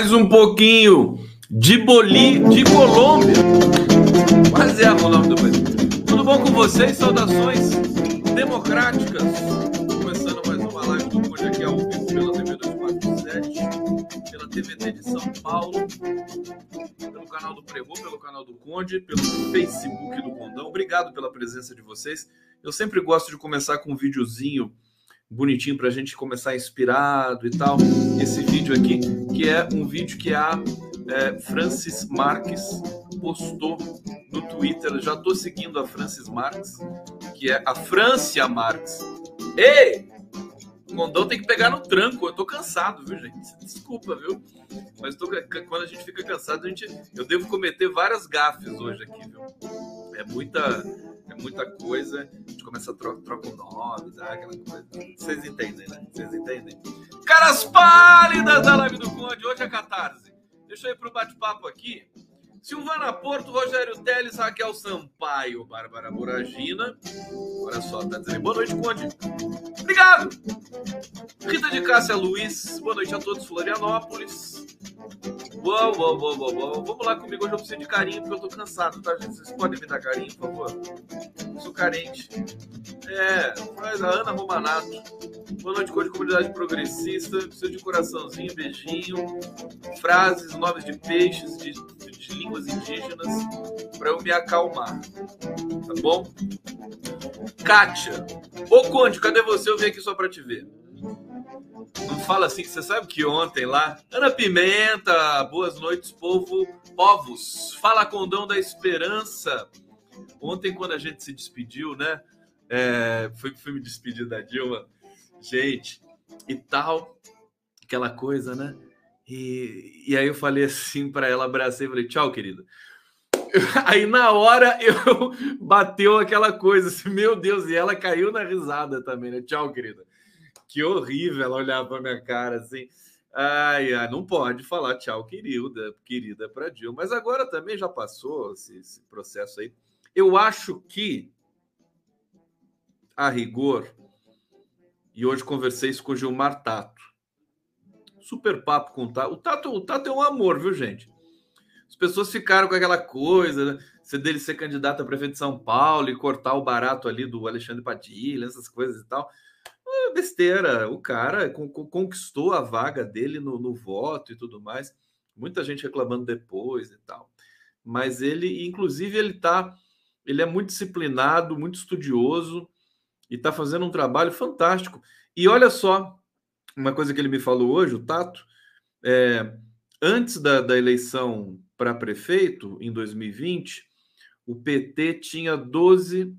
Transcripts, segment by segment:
Mais um pouquinho de Boli, de Colômbia. Quase é o nome do país. Tudo bom com vocês? Saudações democráticas. Começando mais uma live do Conde aqui ao vivo pela TV 247, pela TVT de São Paulo, pelo canal do Prevô, pelo canal do Conde, pelo Facebook do Condão. Obrigado pela presença de vocês. Eu sempre gosto de começar com um videozinho bonitinho para a gente começar inspirado e tal. Esse vídeo aqui, que é um vídeo que a é, Francis Marques postou no Twitter. Já estou seguindo a Francis Marques, que é a Francia Marques. Ei! O Condão tem que pegar no tranco. Eu tô cansado, viu, gente? Desculpa, viu? Mas tô, quando a gente fica cansado, a gente, eu devo cometer várias gafes hoje aqui, viu? É muita é muita coisa, a gente começa a trocar troca o nome, tá? aquela coisa. Vocês entendem, né? Vocês entendem? Caras pálidas da live do Conde, hoje é catarse. Deixa eu ir pro bate-papo aqui. Silvana Porto, Rogério Teles, Raquel Sampaio, Bárbara Moragina. Olha só, tá dizendo boa noite, Conde. Obrigado! Rita de Cássia Luiz, boa noite a todos, Florianópolis. Uou, uou, uou, uou, uou. Vamos lá comigo, hoje eu preciso de carinho, porque eu tô cansado, tá, gente? Vocês podem me dar carinho, por favor? Sou carente. É, faz a Ana Romanato. Boa noite, Conde, comunidade progressista. Preciso de coraçãozinho, beijinho. Frases, nomes de peixes, de, de línguas indígenas, para eu me acalmar. Tá bom? Kátia. Ô, Conde, cadê você? Eu vim aqui só para te ver. Não fala assim, você sabe que ontem lá, Ana Pimenta, boas noites, povo, povos. Fala Condão da Esperança. Ontem, quando a gente se despediu, né? É, foi, foi me despedir da Dilma, gente, e tal, aquela coisa, né? E, e aí eu falei assim para ela, abracei falei, tchau, querida. Aí na hora eu bateu aquela coisa assim, meu Deus, e ela caiu na risada também, né? Tchau, querida que horrível ela olhar para minha cara assim. Ai, ai, não pode falar tchau, querida, querida para Dilma. Mas agora também já passou esse, esse, processo aí. Eu acho que, a rigor, e hoje conversei isso com o Gilmar Tato. Super papo com o Tato. O Tato, o Tato é um amor, viu, gente? As pessoas ficaram com aquela coisa, né? Se dele ser candidato a prefeito de São Paulo e cortar o barato ali do Alexandre Padilha, essas coisas e tal besteira. O cara conquistou a vaga dele no, no voto e tudo mais. Muita gente reclamando depois e tal. Mas ele, inclusive, ele tá, ele é muito disciplinado, muito estudioso e está fazendo um trabalho fantástico. E olha só, uma coisa que ele me falou hoje, o Tato, é, antes da, da eleição para prefeito, em 2020, o PT tinha 12%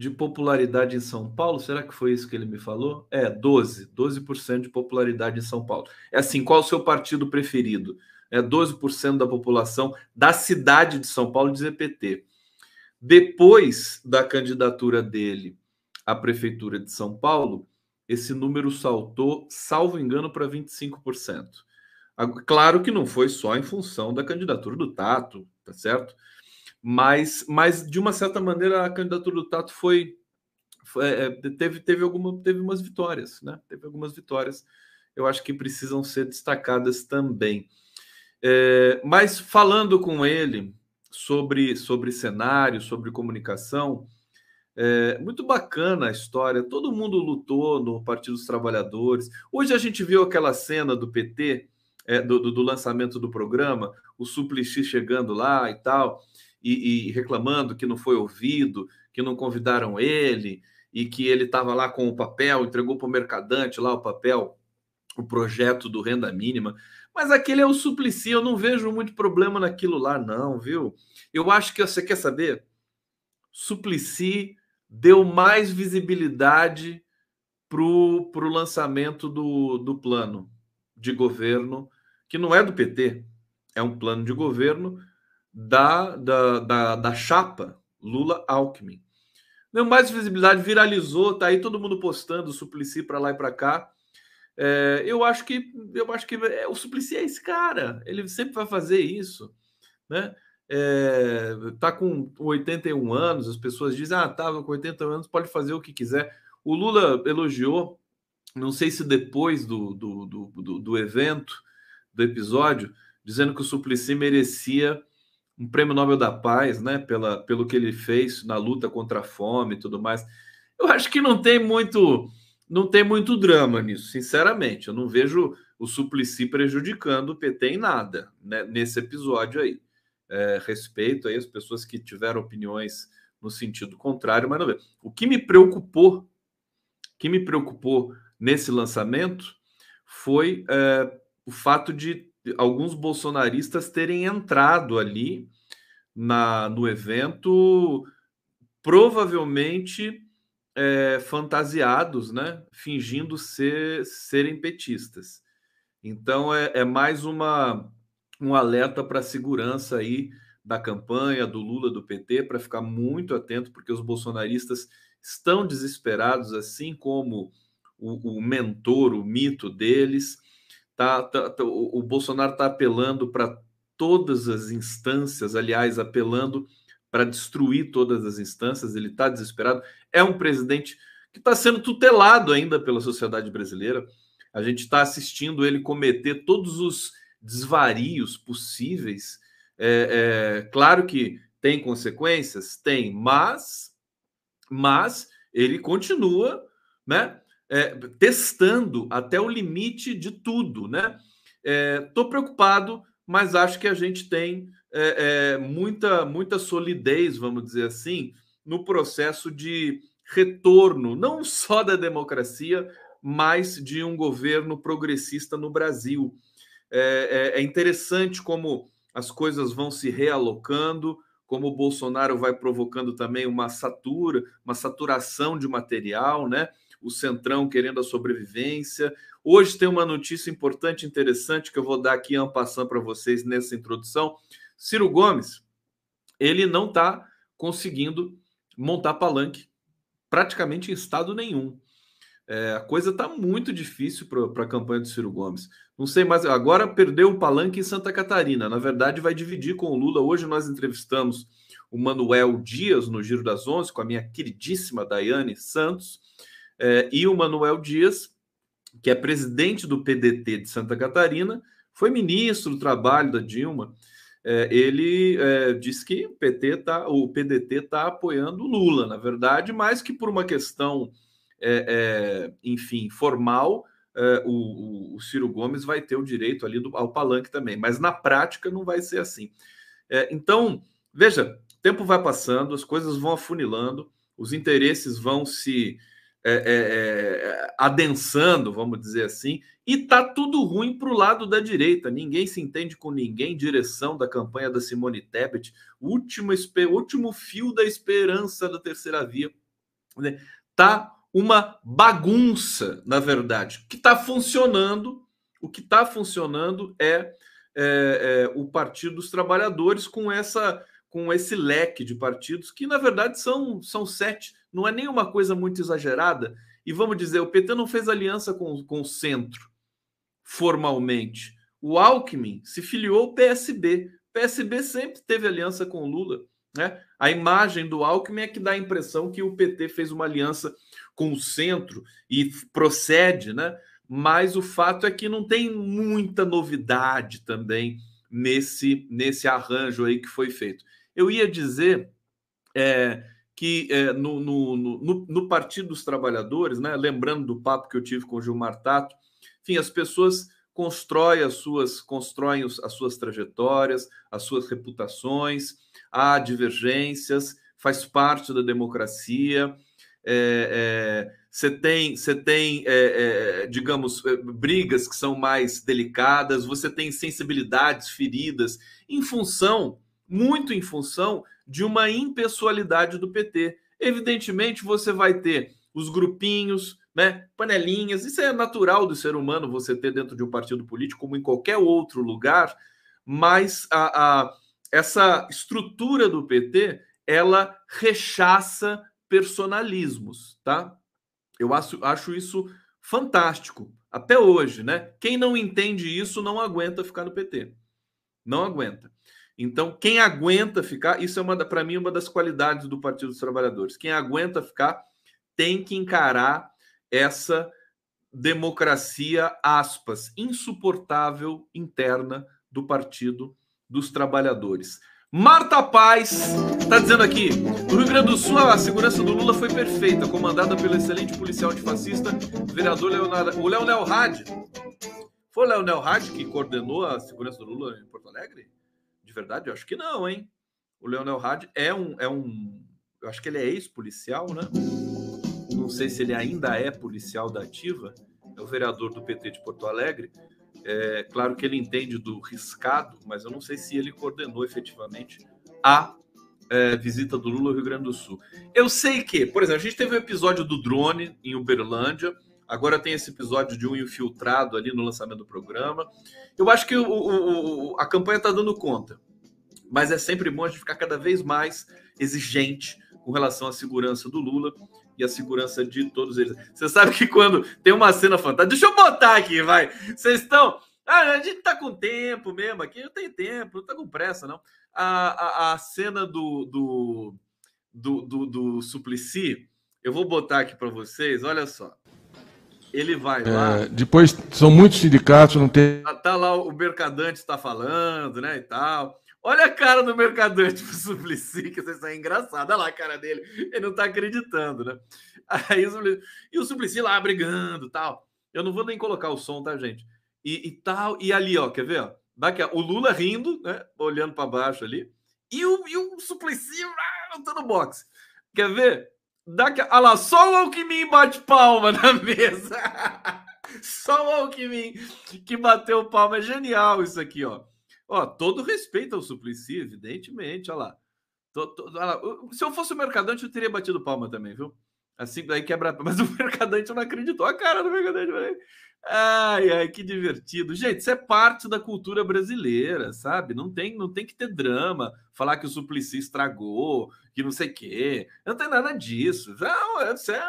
de popularidade em São Paulo, será que foi isso que ele me falou? É, 12, 12% de popularidade em São Paulo. É assim, qual o seu partido preferido? É 12% da população da cidade de São Paulo diz PT. Depois da candidatura dele à prefeitura de São Paulo, esse número saltou, salvo engano, para 25%. Claro que não foi só em função da candidatura do Tato, tá certo? Mas, mas de uma certa maneira a candidatura do Tato foi, foi é, teve teve alguma teve umas vitórias, né? Teve algumas vitórias. Eu acho que precisam ser destacadas também. É, mas falando com ele sobre sobre cenário, sobre comunicação, é muito bacana a história. Todo mundo lutou no Partido dos Trabalhadores. Hoje a gente viu aquela cena do PT, é, do, do, do, lançamento do programa, o Suplicy chegando lá e tal e, e reclamando que não foi ouvido, que não convidaram ele e que ele estava lá com o papel, entregou para o mercadante lá o papel, o projeto do renda mínima. Mas aquele é o Suplicy, eu não vejo muito problema naquilo lá, não, viu? Eu acho que você quer saber? Suplicy deu mais visibilidade para o lançamento do, do plano de governo, que não é do PT, é um plano de governo da, da, da, da chapa Lula-Alckmin. Deu mais visibilidade, viralizou, tá aí todo mundo postando o Suplicy para lá e para cá. É, eu acho que eu acho que é, o Suplicy é esse cara, ele sempre vai fazer isso, né? É, tá com 81 anos, as pessoas dizem, ah, tá com 80 anos, pode fazer o que quiser. O Lula elogiou não sei se depois do, do, do, do, evento, do episódio, dizendo que o Suplicy merecia um prêmio Nobel da Paz, né, pela, pelo que ele fez na luta contra a fome e tudo mais. Eu acho que não tem muito não tem muito drama nisso, sinceramente. Eu não vejo o Suplicy prejudicando o PT em nada né, nesse episódio aí. É, respeito aí as pessoas que tiveram opiniões no sentido contrário, mas não vejo. O que me preocupou, que me preocupou nesse lançamento foi é, o fato de alguns bolsonaristas terem entrado ali na, no evento, provavelmente é, fantasiados, né, fingindo ser serem petistas. Então é, é mais uma um alerta para a segurança aí da campanha do Lula do PT para ficar muito atento, porque os bolsonaristas estão desesperados, assim como o, o mentor, o mito deles. Tá, tá, tá o, o Bolsonaro está apelando para todas as instâncias, aliás, apelando para destruir todas as instâncias. Ele está desesperado. É um presidente que está sendo tutelado ainda pela sociedade brasileira. A gente está assistindo ele cometer todos os desvarios possíveis. É, é, claro que tem consequências, tem, mas, mas ele continua, né? É, testando até o limite de tudo, né? Estou é, preocupado, mas acho que a gente tem é, é, muita, muita solidez, vamos dizer assim, no processo de retorno, não só da democracia, mas de um governo progressista no Brasil. É, é, é interessante como as coisas vão se realocando, como o Bolsonaro vai provocando também uma satura, uma saturação de material, né? O Centrão querendo a sobrevivência. Hoje tem uma notícia importante, interessante, que eu vou dar aqui em passando para vocês nessa introdução. Ciro Gomes, ele não está conseguindo montar palanque praticamente em estado nenhum. É, a coisa está muito difícil para a campanha do Ciro Gomes. Não sei mais, agora perdeu o palanque em Santa Catarina. Na verdade, vai dividir com o Lula. Hoje nós entrevistamos o Manuel Dias no Giro das Onze, com a minha queridíssima Daiane Santos. É, e o Manuel Dias, que é presidente do PDT de Santa Catarina, foi ministro do trabalho da Dilma. É, ele é, disse que o, PT tá, o PDT está apoiando Lula, na verdade, mais que por uma questão, é, é, enfim, formal, é, o, o, Ciro Gomes vai ter o direito ali do, ao palanque também, mas na prática não vai ser assim. então, veja, o tempo vai passando, as coisas vão afunilando, os interesses vão se é, é, é, adensando, vamos dizer assim, e tá tudo ruim para o lado da direita. Ninguém se entende com ninguém. Direção da campanha da Simone Tebet, último, último fio da esperança da terceira via, né? tá uma bagunça, na verdade. O que está funcionando, o que está funcionando é, é, é o Partido dos Trabalhadores com essa com esse leque de partidos que na verdade são, são sete não é nenhuma coisa muito exagerada. E vamos dizer, o PT não fez aliança com, com o centro, formalmente. O Alckmin se filiou ao PSB. O PSB sempre teve aliança com o Lula. Né? A imagem do Alckmin é que dá a impressão que o PT fez uma aliança com o centro e procede, né? mas o fato é que não tem muita novidade também nesse, nesse arranjo aí que foi feito. Eu ia dizer é, que é, no, no, no, no, Partido dos Trabalhadores, né, lembrando do papo que eu tive com o Gilmar Tato, enfim, as pessoas constroem as suas, constroem as suas trajetórias, as suas reputações, há divergências, faz parte da democracia. Você é, é, tem, você tem é, é, digamos, é, brigas que são mais delicadas, você tem sensibilidades feridas em função, muito em função de uma impessoalidade do PT. Evidentemente, você vai ter os grupinhos, né, panelinhas, isso é natural do ser humano você ter dentro de um partido político, como em qualquer outro lugar, mas a, a essa estrutura do PT ela rechaça personalismos, tá? Eu acho, acho isso fantástico até hoje, né? Quem não entende isso não aguenta ficar no PT, não aguenta. Então, quem aguenta ficar, isso é uma para mim uma das qualidades do Partido dos Trabalhadores. Quem aguenta ficar tem que encarar essa democracia, aspas, insuportável interna do Partido dos Trabalhadores. Marta Paz está dizendo aqui: no Rio Grande do Sul, a segurança do Lula foi perfeita, comandada pelo excelente policial antifascista, vereador Leonardo, o Leonel Hadi. Foi o Leonel Hadi que coordenou a segurança do Lula em Porto Alegre? De verdade, eu acho que não, hein? O Leonel Hadi é um, é um. Eu acho que ele é ex-policial, né? Não sei se ele ainda é policial da Ativa, é o vereador do PT de Porto Alegre. É, claro que ele entende do riscado, mas eu não sei se ele coordenou efetivamente a é, visita do Lula ao Rio Grande do Sul. Eu sei que, por exemplo, a gente teve um episódio do drone em Uberlândia, agora tem esse episódio de um infiltrado ali no lançamento do programa. Eu acho que o, o, a campanha está dando conta, mas é sempre bom a gente ficar cada vez mais exigente com relação à segurança do Lula e a segurança de todos eles. Você sabe que quando tem uma cena fantástica, deixa eu botar aqui, vai. Vocês estão. Ah, a gente tá com tempo mesmo aqui, não tem tempo, não tá com pressa, não. A, a, a cena do, do, do, do, do Suplicy, eu vou botar aqui para vocês, olha só. Ele vai lá. É, depois são muitos sindicatos, não tem. Tá, tá lá o Mercadante está falando, né? E tal. Olha a cara do mercadante pro Suplicy, que isso é engraçado. Olha lá a cara dele. Ele não tá acreditando, né? Aí o Suplicy, e o Suplicy lá brigando tal. Eu não vou nem colocar o som, tá, gente? E, e tal. E ali, ó, quer ver? Ó? Daqui, o Lula rindo, né? Olhando para baixo ali. E o, e o Suplicy ah, tá no boxe. Quer ver? Daqui, olha lá, só o Alckmin bate palma na mesa. só o Alckmin que bateu palma. É genial isso aqui, ó. Ó, todo respeito ao Suplicy, evidentemente, olha lá. Tô, tô, olha lá. Se eu fosse o Mercadante, eu teria batido palma também, viu? Assim, daí quebra. Mas o Mercadante não acreditou. A cara do Mercadante. Falei. Ai, ai, que divertido. Gente, isso é parte da cultura brasileira, sabe? Não tem, não tem que ter drama, falar que o Suplicy estragou, que não sei o quê. Não tem nada disso. Não, isso é,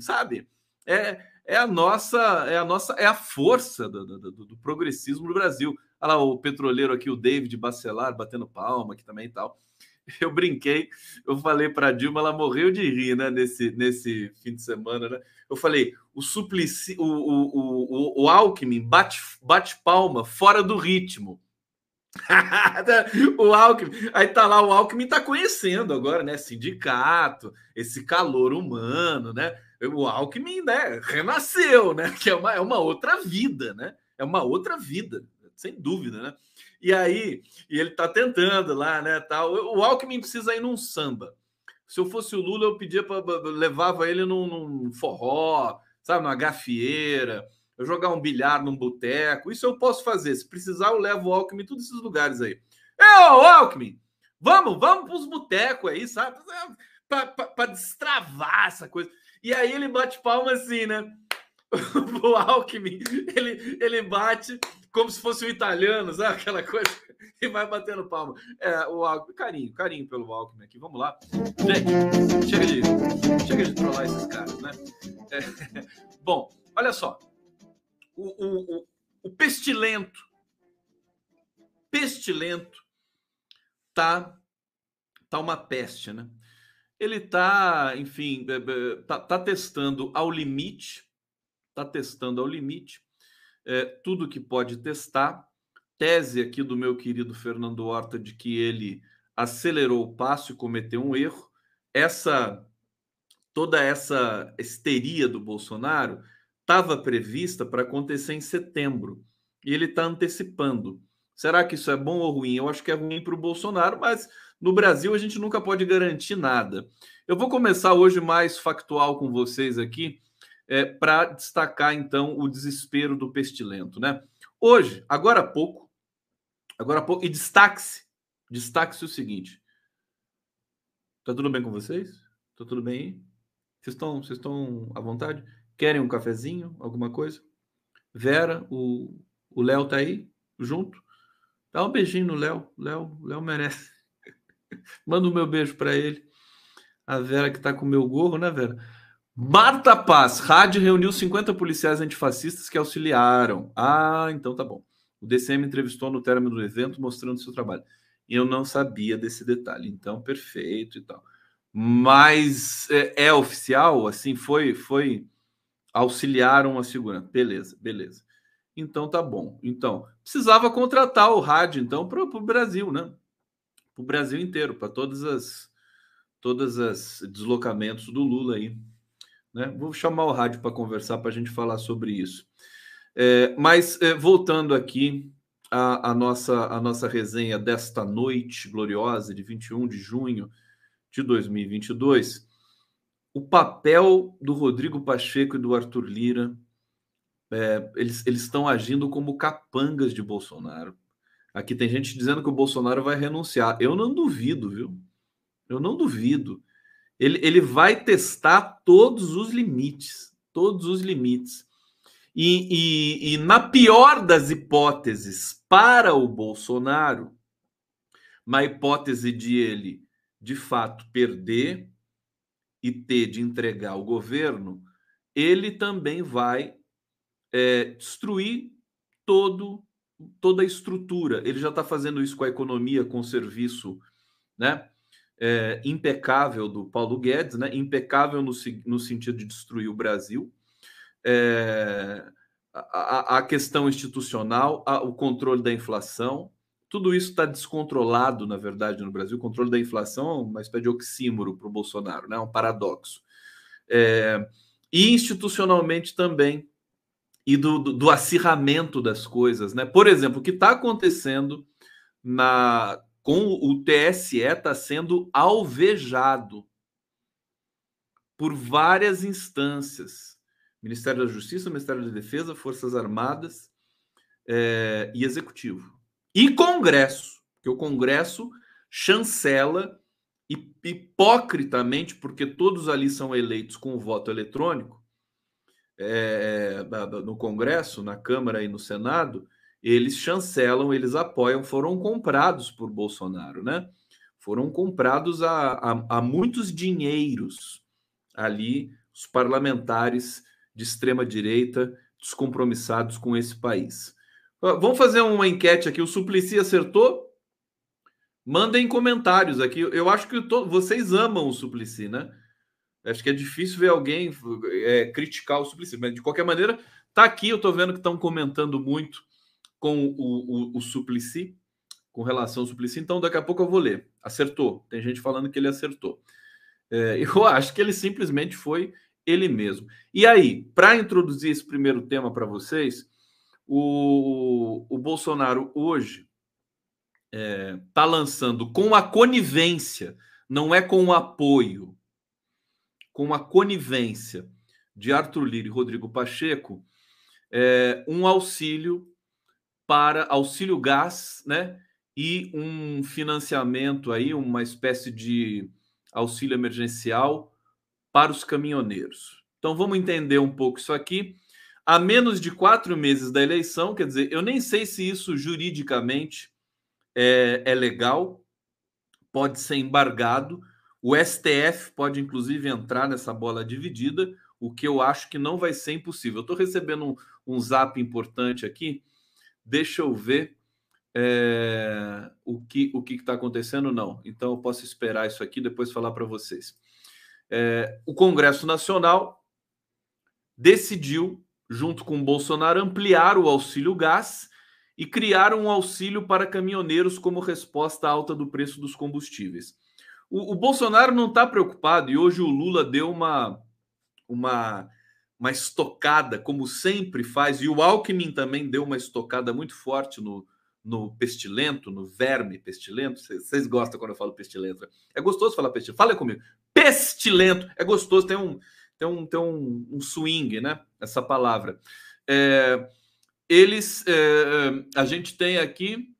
sabe? É, é a nossa, é a nossa, é a força do, do, do progressismo no Brasil. Olha lá o petroleiro aqui, o David Bacelar, batendo palma aqui também e tal. Eu brinquei, eu falei para Dilma, ela morreu de rir, né, nesse, nesse fim de semana, né? Eu falei, o Suplicy, o, o, o, o Alckmin bate, bate palma fora do ritmo. o Alckmin, aí tá lá, o Alckmin tá conhecendo agora, né? Sindicato, esse calor humano, né? O Alckmin, né, renasceu, né? Que é uma, é uma outra vida, né? É uma outra vida sem dúvida, né? E aí, e ele tá tentando lá, né, tal. O Alckmin precisa ir num samba. Se eu fosse o Lula, eu pedia para levava ele num, num, forró, sabe, numa gafieira, eu jogar um bilhar num boteco. Isso eu posso fazer. Se precisar, eu levo o Alckmin em todos esses lugares aí. Ô, Alckmin, vamos, vamos para os botecos aí, sabe? Para destravar essa coisa. E aí ele bate palma assim, né? o Alckmin, ele, ele bate como se fosse um italiano, sabe? Aquela coisa, e vai batendo palma. É, o carinho, carinho pelo Alckmin aqui, vamos lá. Gente, chega de, chega de trollar esses caras, né? É, bom, olha só. O, o, o, o pestilento, pestilento, tá, tá uma peste, né? Ele tá, enfim, é, é, tá, tá testando ao limite está testando ao limite é, tudo que pode testar. Tese aqui do meu querido Fernando Horta de que ele acelerou o passo e cometeu um erro. Essa toda essa histeria do Bolsonaro estava prevista para acontecer em setembro e ele está antecipando. Será que isso é bom ou ruim? Eu acho que é ruim para o Bolsonaro, mas no Brasil a gente nunca pode garantir nada. Eu vou começar hoje mais factual com vocês aqui é, para destacar então o desespero do pestilento, né? Hoje, agora há pouco, agora há pouco, e destaque-se, destaque-se o seguinte: tá tudo bem com vocês? Tá tudo bem aí? Vocês estão, vocês estão à vontade? Querem um cafezinho, alguma coisa? Vera, o Léo tá aí junto? Dá um beijinho no Léo, Léo, Léo merece. Manda o meu beijo para ele. A Vera que tá com o meu gorro, né, Vera? Marta Paz, rádio reuniu 50 policiais antifascistas que auxiliaram. Ah, então tá bom. O DCM entrevistou no término do evento mostrando seu trabalho. Eu não sabia desse detalhe, então perfeito e tal. Mas é, é oficial, assim, foi foi auxiliaram a segurança. Beleza, beleza. Então tá bom. Então, precisava contratar o rádio, então, para o Brasil, né? Para o Brasil inteiro, para todas as todas as deslocamentos do Lula aí. Né? Vou chamar o rádio para conversar para a gente falar sobre isso. É, mas é, voltando aqui à, à, nossa, à nossa resenha desta noite gloriosa de 21 de junho de 2022, o papel do Rodrigo Pacheco e do Arthur Lira, é, eles, eles estão agindo como capangas de Bolsonaro. Aqui tem gente dizendo que o Bolsonaro vai renunciar. Eu não duvido, viu? Eu não duvido. Ele, ele vai testar todos os limites, todos os limites. E, e, e, na pior das hipóteses, para o Bolsonaro, na hipótese de ele de fato perder e ter de entregar o governo, ele também vai é, destruir todo, toda a estrutura. Ele já está fazendo isso com a economia, com o serviço né, é, impecável do Paulo Guedes, né, impecável no, no sentido de destruir o Brasil é, a, a, questão institucional, a, o controle da inflação, tudo isso está descontrolado, na verdade, no Brasil. O controle da inflação é uma espécie de oxímoro para o Bolsonaro, né? um paradoxo. É, e institucionalmente também, e do, do, do, acirramento das coisas. Né? Por exemplo, o que está acontecendo na, com o TSE está sendo alvejado por várias instâncias Ministério da Justiça, Ministério da Defesa, Forças Armadas é, e Executivo. E Congresso, que o Congresso chancela hipocritamente, porque todos ali são eleitos com o voto eletrônico, é, no Congresso, na Câmara e no Senado, eles chancelam, eles apoiam, foram comprados por Bolsonaro, né? Foram comprados a, a, a muitos dinheiros ali, os parlamentares de extrema direita descompromissados com esse país. Vamos fazer uma enquete aqui. O Suplicy acertou? Mandem comentários aqui. Eu acho que to... vocês amam o Suplicy, né? Acho que é difícil ver alguém é, criticar o Suplicy, mas de qualquer maneira, tá aqui. Eu tô vendo que estão comentando muito com o, o, o Suplicy, com relação ao Suplicy. Então, daqui a pouco eu vou ler. Acertou. Tem gente falando que ele acertou. É, eu acho que ele simplesmente foi ele mesmo. E aí, para introduzir esse primeiro tema para vocês, o, o Bolsonaro hoje está é, tá lançando com a conivência, não é com o apoio, com a conivência de Arthur Lira e Rodrigo Pacheco, é, um auxílio para auxílio gás, né? E um financiamento aí, uma espécie de auxílio emergencial para os caminhoneiros. Então vamos entender um pouco isso aqui. A menos de quatro meses da eleição, quer dizer, eu nem sei se isso juridicamente é, é legal, pode ser embargado. O STF pode, inclusive, entrar nessa bola dividida, o que eu acho que não vai ser impossível. Eu estou recebendo um, um zap importante aqui. Deixa eu ver é, o que o que está acontecendo. Não, então eu posso esperar isso aqui depois falar para vocês é, o Congresso Nacional decidiu, junto com Bolsonaro, ampliar o auxílio gás e criar um auxílio para caminhoneiros como resposta à alta do preço dos combustíveis. O, o Bolsonaro não está preocupado e hoje o Lula deu uma, uma, uma estocada, como sempre faz, e o Alckmin também deu uma estocada muito forte no, no pestilento, no verme pestilento. Vocês gostam quando eu falo pestilento? É gostoso falar pestilento. Fala comigo pestilento. É gostoso, tem um, tem um, tem um, um swing, né? Essa palavra. É, eles, é, a gente tem aqui.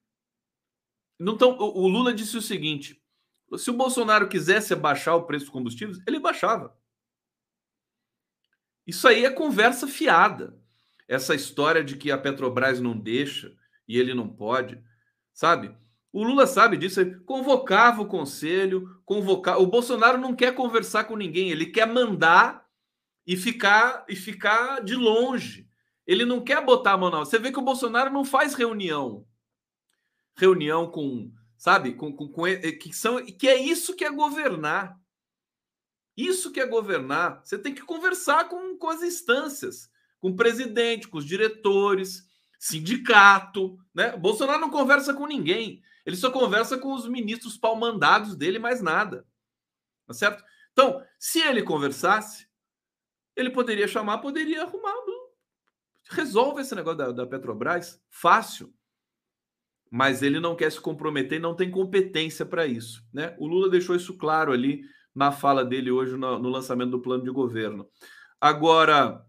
Não tão, o Lula disse o seguinte: se o Bolsonaro quisesse abaixar o preço dos combustíveis, ele baixava. Isso aí é conversa fiada. Essa história de que a Petrobras não deixa e ele não pode, sabe? O Lula sabe disso, ele convocava o conselho, convocar. O Bolsonaro não quer conversar com ninguém, ele quer mandar e ficar e ficar de longe. Ele não quer botar a mão na. Você vê que o Bolsonaro não faz reunião, reunião com, sabe, com, com, com que são que é isso que é governar. Isso que é governar. Você tem que conversar com, com as instâncias, com o presidente, com os diretores, sindicato, né? Bolsonaro não conversa com ninguém. Ele só conversa com os ministros palmandados dele, mais nada. Tá certo? Então, se ele conversasse, ele poderia chamar, poderia arrumar. Resolve esse negócio da, da Petrobras, fácil. Mas ele não quer se comprometer e não tem competência para isso. Né? O Lula deixou isso claro ali na fala dele hoje no, no lançamento do plano de governo. Agora,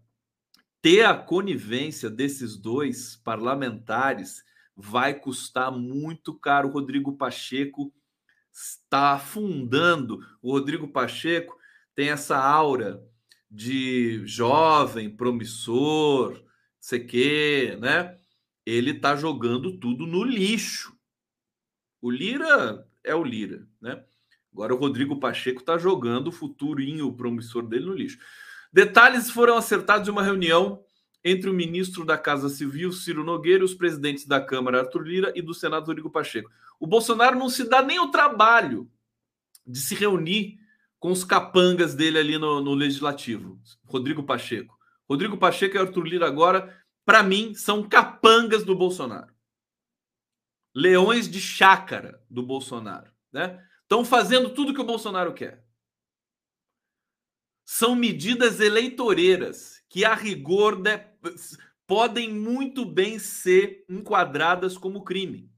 ter a conivência desses dois parlamentares vai custar muito caro. O Rodrigo Pacheco está afundando. O Rodrigo Pacheco tem essa aura de jovem, promissor, sei que, né? Ele está jogando tudo no lixo. O Lira é o Lira, né? Agora o Rodrigo Pacheco está jogando o futurinho promissor dele no lixo. Detalhes foram acertados em uma reunião entre o ministro da Casa Civil, Ciro Nogueira, e os presidentes da Câmara, Arthur Lira, e do Senado, Rodrigo Pacheco. O Bolsonaro não se dá nem o trabalho de se reunir com os capangas dele ali no, no Legislativo, Rodrigo Pacheco. Rodrigo Pacheco e Arthur Lira agora, para mim, são capangas do Bolsonaro. Leões de chácara do Bolsonaro, né? Estão fazendo tudo que o Bolsonaro quer. São medidas eleitoreiras que, a rigor, de, podem muito bem ser enquadradas como crime.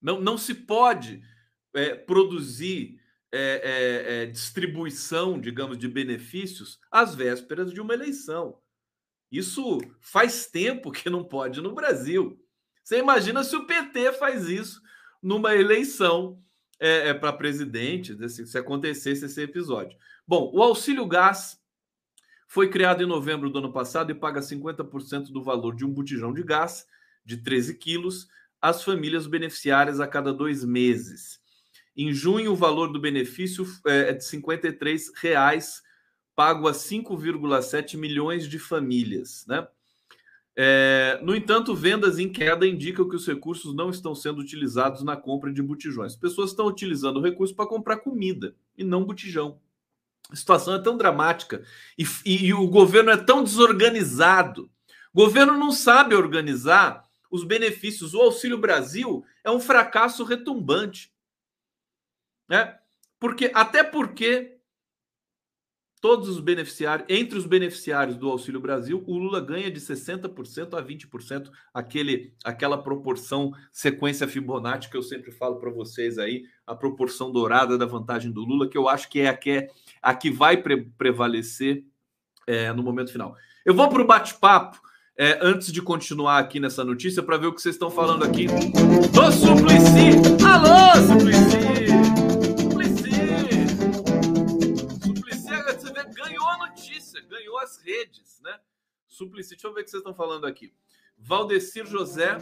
Não, não se pode é, produzir é, é, é, distribuição, digamos, de benefícios às vésperas de uma eleição. Isso faz tempo que não pode no Brasil. Você imagina se o PT faz isso numa eleição é, é para presidente, se acontecesse esse episódio. Bom, o auxílio gás foi criado em novembro do ano passado e paga 50% do valor de um botijão de gás de 13 quilos às famílias beneficiárias a cada dois meses. Em junho, o valor do benefício é, é de 53 reais, pago a 5,7 milhões de famílias. Né? É, no entanto, vendas em queda indicam que os recursos não estão sendo utilizados na compra de botijões. As pessoas estão utilizando o recurso para comprar comida e não botijão. A situação é tão dramática e, e, e o governo é tão desorganizado. O governo não sabe organizar os benefícios. O Auxílio Brasil é um fracasso retumbante. Né? Porque, até porque todos os beneficiários, entre os beneficiários do Auxílio Brasil, o Lula ganha de 60% a 20%, aquele, aquela proporção sequência Fibonacci que eu sempre falo para vocês aí, a proporção dourada da vantagem do Lula, que eu acho que é a que, é, a que vai pre prevalecer é, no momento final. Eu vou para o bate-papo. É, antes de continuar aqui nessa notícia, para ver o que vocês estão falando aqui do Suplicy. Alô, Suplicy! Né? Suplicy, deixa eu ver o que vocês estão falando aqui. Valdecir José.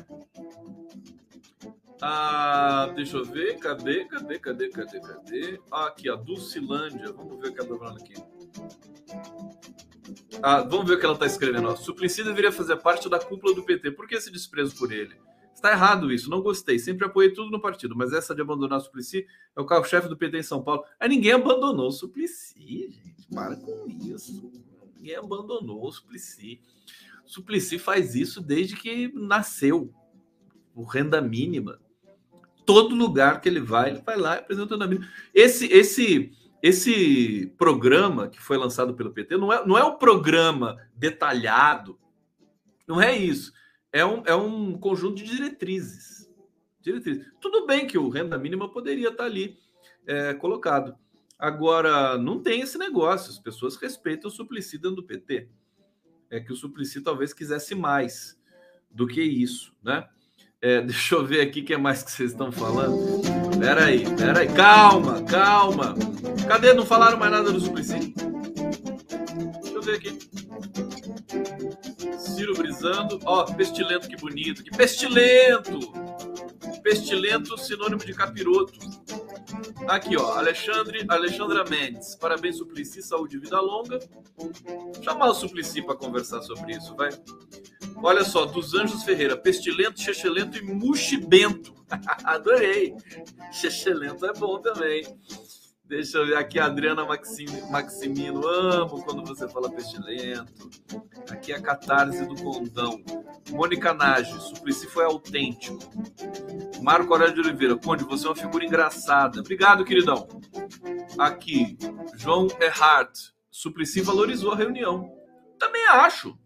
Ah, deixa eu ver, cadê, cadê, cadê, cadê, cadê? Ah, aqui, a Dulcilândia. Vamos ver o que ela está falando aqui. Ah, vamos ver o que ela está escrevendo. Ó. Suplicy deveria fazer parte da cúpula do PT. Por que esse desprezo por ele? Está errado isso, não gostei. Sempre apoiei tudo no partido, mas essa de abandonar o Suplicy é o carro-chefe do PT em São Paulo. Aí ninguém abandonou o Suplicy, gente. Para com isso ninguém abandonou o Suplicy. O Suplicy faz isso desde que nasceu. O renda mínima. Todo lugar que ele vai, ele vai lá e apresenta renda mínima. Esse, esse, esse programa que foi lançado pelo PT não é, não é um programa detalhado. Não é isso. É um, é um conjunto de diretrizes. diretrizes. Tudo bem que o renda mínima poderia estar ali é, colocado. Agora, não tem esse negócio. As pessoas respeitam o Suplicy do PT. É que o Suplicy talvez quisesse mais do que isso, né? É, deixa eu ver aqui o que é mais que vocês estão falando. Pera aí, pera aí. Calma, calma. Cadê? Não falaram mais nada do Suplicy? Deixa eu ver aqui. Ciro brisando. Ó, pestilento, que bonito. Que pestilento! Pestilento, sinônimo de capiroto. Aqui, ó, Alexandre, Alexandra Mendes. Parabéns, Suplicy, saúde e vida longa. Chamar o Suplicy para conversar sobre isso, vai. Olha só, dos Anjos Ferreira, pestilento, chechelento e muxibento. Adorei. Chechelento é bom também. Deixa eu ver aqui, Adriana Maximino. Amo quando você fala pestilento. Aqui é a catarse do condão. Mônica Nage, Suplicy foi autêntico. Marco Aurélio de Oliveira, Conde, você é uma figura engraçada. Obrigado, queridão. Aqui, João Erhardt, Suplicy valorizou a reunião. Também acho.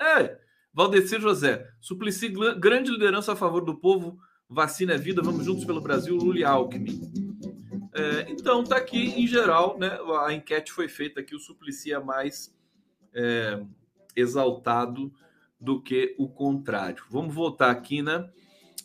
É. Valdecir José, Suplicy, grande liderança a favor do povo, vacina é vida, vamos juntos pelo Brasil, Lula e Alckmin. É, então, tá aqui, em geral, né, a enquete foi feita aqui, o Suplicy é mais é, exaltado do que o contrário. Vamos voltar aqui, né?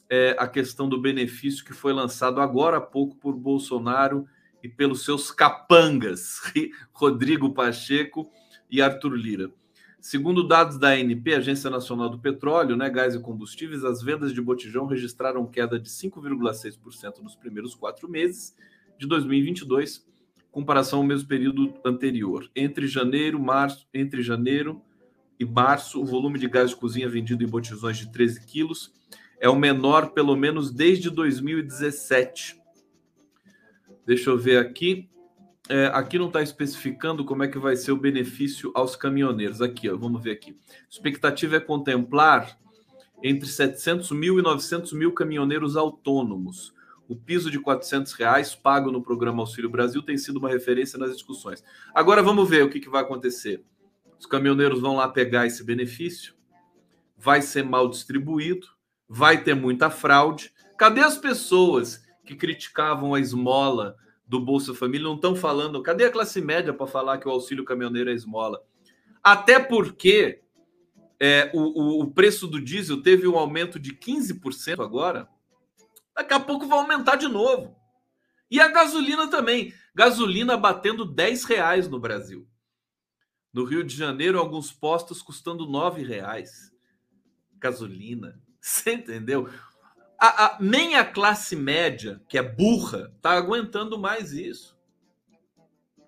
É, a questão do benefício que foi lançado agora há pouco por Bolsonaro e pelos seus capangas, Rodrigo Pacheco e Arthur Lira. Segundo dados da ANP, Agência Nacional do Petróleo, né, Gás e Combustíveis, as vendas de botijão registraram queda de 5,6% nos primeiros quatro meses de 2022, comparação ao mesmo período anterior. Entre janeiro, março, entre janeiro e março, o volume de gás de cozinha vendido em botijões de 13 quilos é o menor, pelo menos desde 2017. Deixa eu ver aqui. É, aqui não está especificando como é que vai ser o benefício aos caminhoneiros. Aqui, ó, vamos ver aqui. Expectativa é contemplar entre 700 mil e 900 mil caminhoneiros autônomos, o piso de 400 reais pago no programa Auxílio Brasil tem sido uma referência nas discussões. Agora vamos ver o que, que vai acontecer. Os caminhoneiros vão lá pegar esse benefício, vai ser mal distribuído, vai ter muita fraude. Cadê as pessoas que criticavam a esmola do Bolsa Família? Não estão falando. Cadê a classe média para falar que o auxílio caminhoneiro é esmola? Até porque é, o, o, o preço do diesel teve um aumento de 15% agora Daqui a pouco vai aumentar de novo. E a gasolina também. Gasolina batendo 10 reais no Brasil. No Rio de Janeiro, alguns postos custando 9 reais. Gasolina. Você entendeu? A, a, nem a classe média, que é burra, tá aguentando mais isso.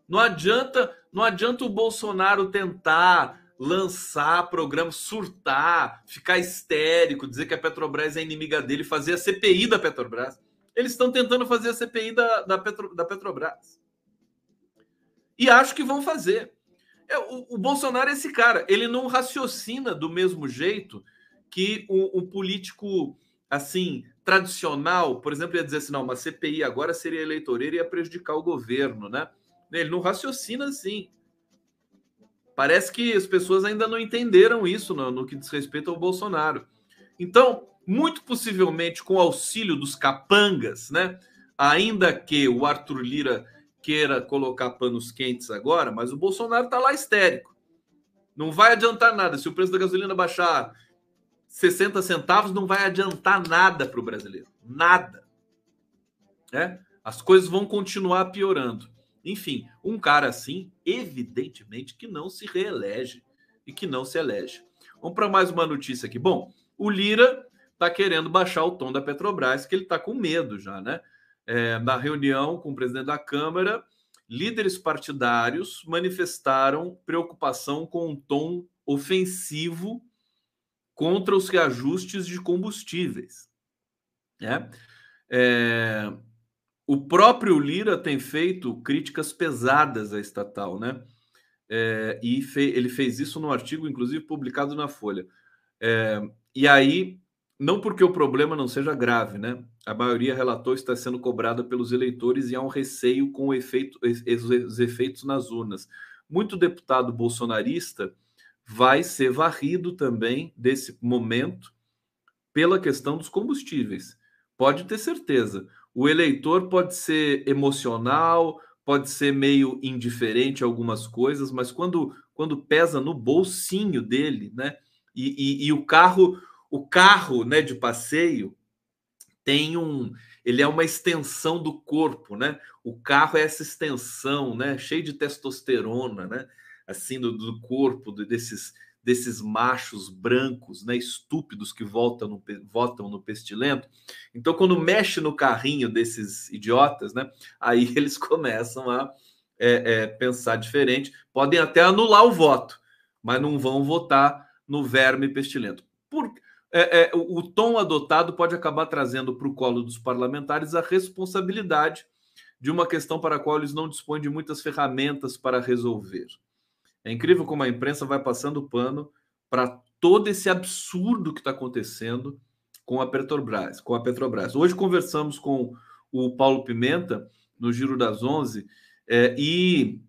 Não adianta, não adianta o Bolsonaro tentar lançar programa, surtar, ficar histérico, dizer que a Petrobras é inimiga dele, fazer a CPI da Petrobras. Eles estão tentando fazer a CPI da, da, Petro, da Petrobras. E acho que vão fazer. É, o, o, Bolsonaro é esse cara, ele não raciocina do mesmo jeito que o, o político assim tradicional, por exemplo, ia dizer assim, não, uma CPI agora seria eleitoreira e ia prejudicar o governo, né? Ele não raciocina assim. Parece que as pessoas ainda não entenderam isso no, no que diz respeito ao Bolsonaro. Então, muito possivelmente com o auxílio dos capangas, né? Ainda que o Arthur Lira queira colocar panos quentes agora, mas o Bolsonaro está lá histérico. Não vai adiantar nada. Se o preço da gasolina baixar 60 centavos, não vai adiantar nada para o brasileiro. Nada. É? As coisas vão continuar piorando. Enfim, um cara assim, evidentemente que não se reelege e que não se elege. Vamos para mais uma notícia aqui. Bom, o Lira está querendo baixar o tom da Petrobras, que ele está com medo já, né? É, na reunião com o presidente da Câmara, líderes partidários manifestaram preocupação com um tom ofensivo contra os reajustes de combustíveis. Né? É, o próprio Lira tem feito críticas pesadas à estatal, né? É, e fe ele fez isso num artigo, inclusive, publicado na Folha. É, e aí, não porque o problema não seja grave, né? A maioria relatou está sendo cobrada pelos eleitores e há um receio com o efeito, os efeitos nas urnas. Muito deputado bolsonarista vai ser varrido também desse momento pela questão dos combustíveis. Pode ter certeza o eleitor pode ser emocional, pode ser meio indiferente a algumas coisas, mas quando, quando pesa no bolsinho dele, né? E, e, e o carro, o carro, né, de passeio tem um, ele é uma extensão do corpo, né? O carro é essa extensão, né? Cheio de testosterona, né? Assim do, do corpo desses desses machos brancos, né, estúpidos que votam no, votam no pestilento. Então, quando mexe no carrinho desses idiotas, né, aí eles começam a é, é, pensar diferente. Podem até anular o voto, mas não vão votar no verme pestilento. Por, é, é o, o tom adotado pode acabar trazendo para o colo dos parlamentares a responsabilidade de uma questão para a qual eles não dispõem de muitas ferramentas para resolver. É incrível como a imprensa vai passando pano para todo esse absurdo que está acontecendo com a Petrobras, com a Petrobras. Hoje conversamos com o Paulo Pimenta no Giro das Onze é, e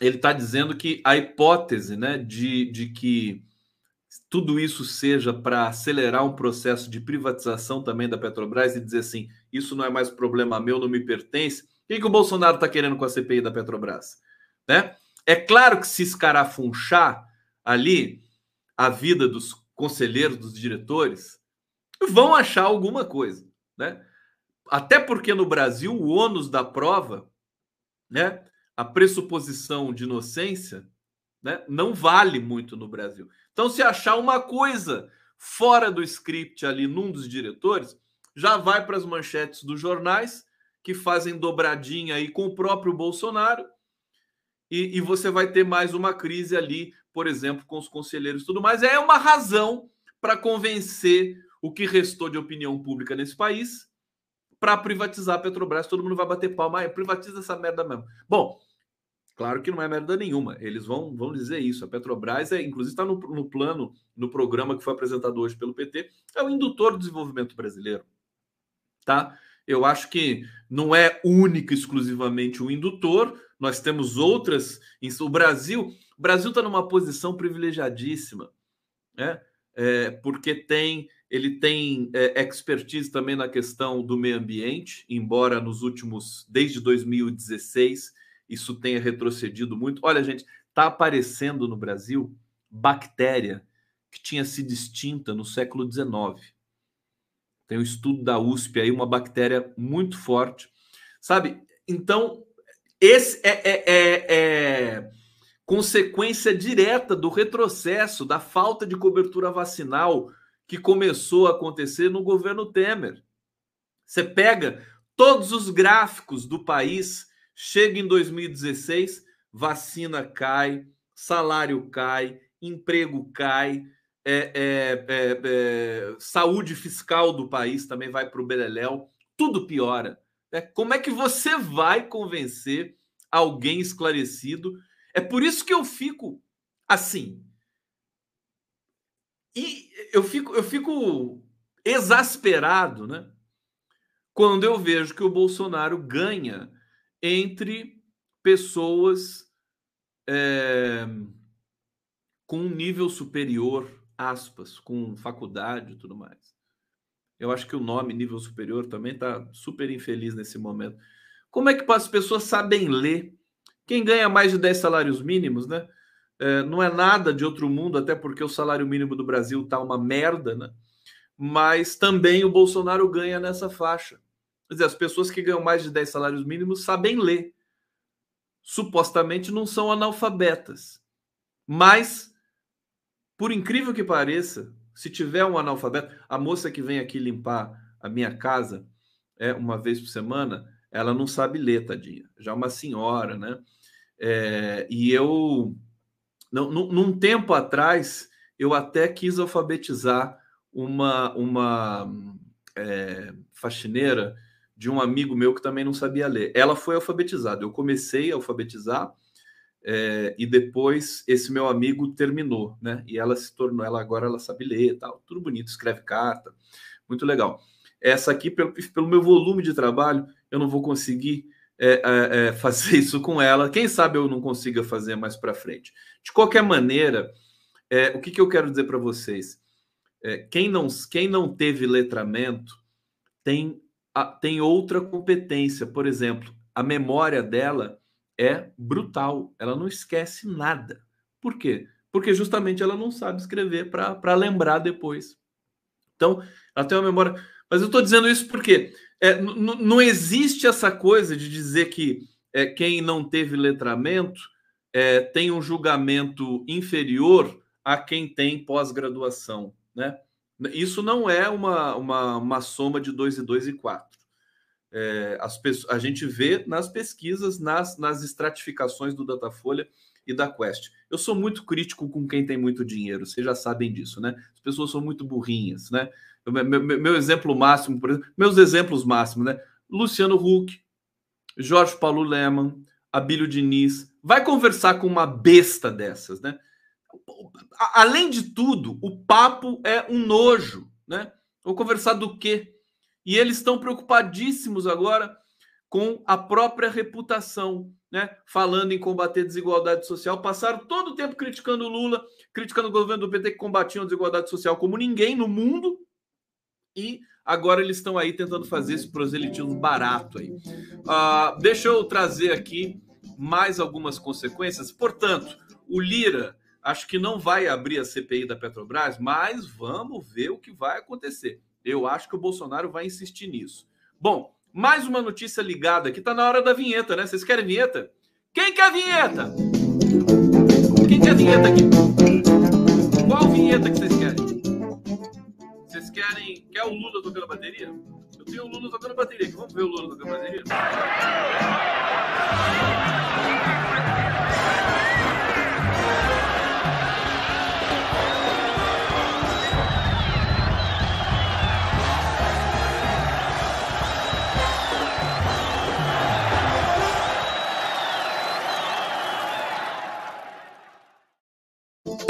ele está dizendo que a hipótese né, de, de que tudo isso seja para acelerar um processo de privatização também da Petrobras e dizer assim, isso não é mais problema meu, não me pertence. O que, que o Bolsonaro está querendo com a CPI da Petrobras? Né? É claro que se escarafunchar ali a vida dos conselheiros, dos diretores, vão achar alguma coisa, né? Até porque no Brasil o ônus da prova, né, a pressuposição de inocência, né, não vale muito no Brasil. Então, se achar uma coisa fora do script ali num dos diretores, já vai para as manchetes dos jornais que fazem dobradinha aí com o próprio Bolsonaro e, e, você vai ter mais uma crise ali, por exemplo, com os conselheiros e tudo mais. É uma razão para convencer o que restou de opinião pública nesse país para privatizar a Petrobras. Todo mundo vai bater palma, ah, privatiza essa merda mesmo. Bom, Claro que não é merda nenhuma. Eles vão, vão dizer isso. A Petrobras, é, inclusive, está no, no plano, no programa que foi apresentado hoje pelo PT, é o indutor do desenvolvimento brasileiro. Tá? Eu acho que não é único exclusivamente o indutor. Nós temos outras. O Brasil, o Brasil está numa posição privilegiadíssima, né? É, porque tem ele tem é, expertise também na questão do meio ambiente, embora nos últimos desde 2016 isso tenha retrocedido muito. Olha, gente, está aparecendo no Brasil bactéria que tinha sido extinta no século XIX. Tem um estudo da USP aí, uma bactéria muito forte. Sabe? Então, esse é, é, é, é consequência direta do retrocesso, da falta de cobertura vacinal que começou a acontecer no governo Temer. Você pega todos os gráficos do país Chega em 2016, vacina cai, salário cai, emprego cai, é, é, é, é saúde fiscal do país também vai para o Beleléu, tudo piora. Né? Como é que você vai convencer alguém esclarecido? É por isso que eu fico assim. E eu fico, eu fico exasperado, né? Quando eu vejo que o Bolsonaro ganha entre pessoas é, com um nível superior, aspas, com faculdade e tudo mais. Eu acho que o nome nível superior também está super infeliz nesse momento. Como é que as pessoas sabem ler? Quem ganha mais de 10 salários mínimos, né? É, não é nada de outro mundo, até porque o salário mínimo do Brasil está uma merda, né? Mas também o Bolsonaro ganha nessa faixa. Quer dizer, as pessoas que ganham mais de 10 salários mínimos sabem ler. Supostamente não são analfabetas. Mas, por incrível que pareça, se tiver um analfabeto, a moça que vem aqui limpar a minha casa é uma vez por semana, ela não sabe ler, tadinha. Já é uma senhora, né? É, e eu, num, num tempo atrás, eu até quis alfabetizar uma, uma é, faxineira de um amigo meu que também não sabia ler. Ela foi alfabetizada. Eu comecei a alfabetizar é, e depois esse meu amigo terminou, né? E ela se tornou, ela agora ela sabe ler, tal, tudo bonito, escreve carta, muito legal. Essa aqui, pelo, pelo meu volume de trabalho, eu não vou conseguir é, é, fazer isso com ela. Quem sabe eu não consiga fazer mais para frente. De qualquer maneira, o que, que eu quero dizer para vocês? quem, não, quem não teve letramento tem tem outra competência. Por exemplo, a memória dela é brutal. Ela não esquece nada. Por quê? Porque justamente ela não sabe escrever para lembrar depois. Então, ela tem uma memória. Mas eu estou dizendo isso porque é, não existe essa coisa de dizer que é, quem não teve letramento é, tem um julgamento inferior a quem tem pós-graduação. Né? Isso não é uma, uma, uma soma de 2 e 2 e 4. É, as, a gente vê nas pesquisas, nas, nas estratificações do Datafolha e da Quest. Eu sou muito crítico com quem tem muito dinheiro, vocês já sabem disso, né? As pessoas são muito burrinhas, né? Meu, meu, meu exemplo máximo, por exemplo, meus exemplos máximos, né? Luciano Huck, Jorge Paulo Leman, Abílio Diniz, vai conversar com uma besta dessas, né? Além de tudo, o papo é um nojo, né? Vou conversar do quê? E eles estão preocupadíssimos agora com a própria reputação, né? Falando em combater desigualdade social, passaram todo o tempo criticando o Lula, criticando o governo do PT que combatiam a desigualdade social como ninguém no mundo, e agora eles estão aí tentando fazer esse proselitismo barato aí. Uh, deixa eu trazer aqui mais algumas consequências. Portanto, o Lira acho que não vai abrir a CPI da Petrobras, mas vamos ver o que vai acontecer. Eu acho que o Bolsonaro vai insistir nisso. Bom, mais uma notícia ligada aqui. Tá na hora da vinheta, né? Vocês querem vinheta? Quem quer vinheta? Quem quer vinheta aqui? Qual vinheta que vocês querem? Vocês querem. Quer o Lula tocando bateria? Eu tenho o Lula tocando bateria. Vamos ver o Lula tocando bateria?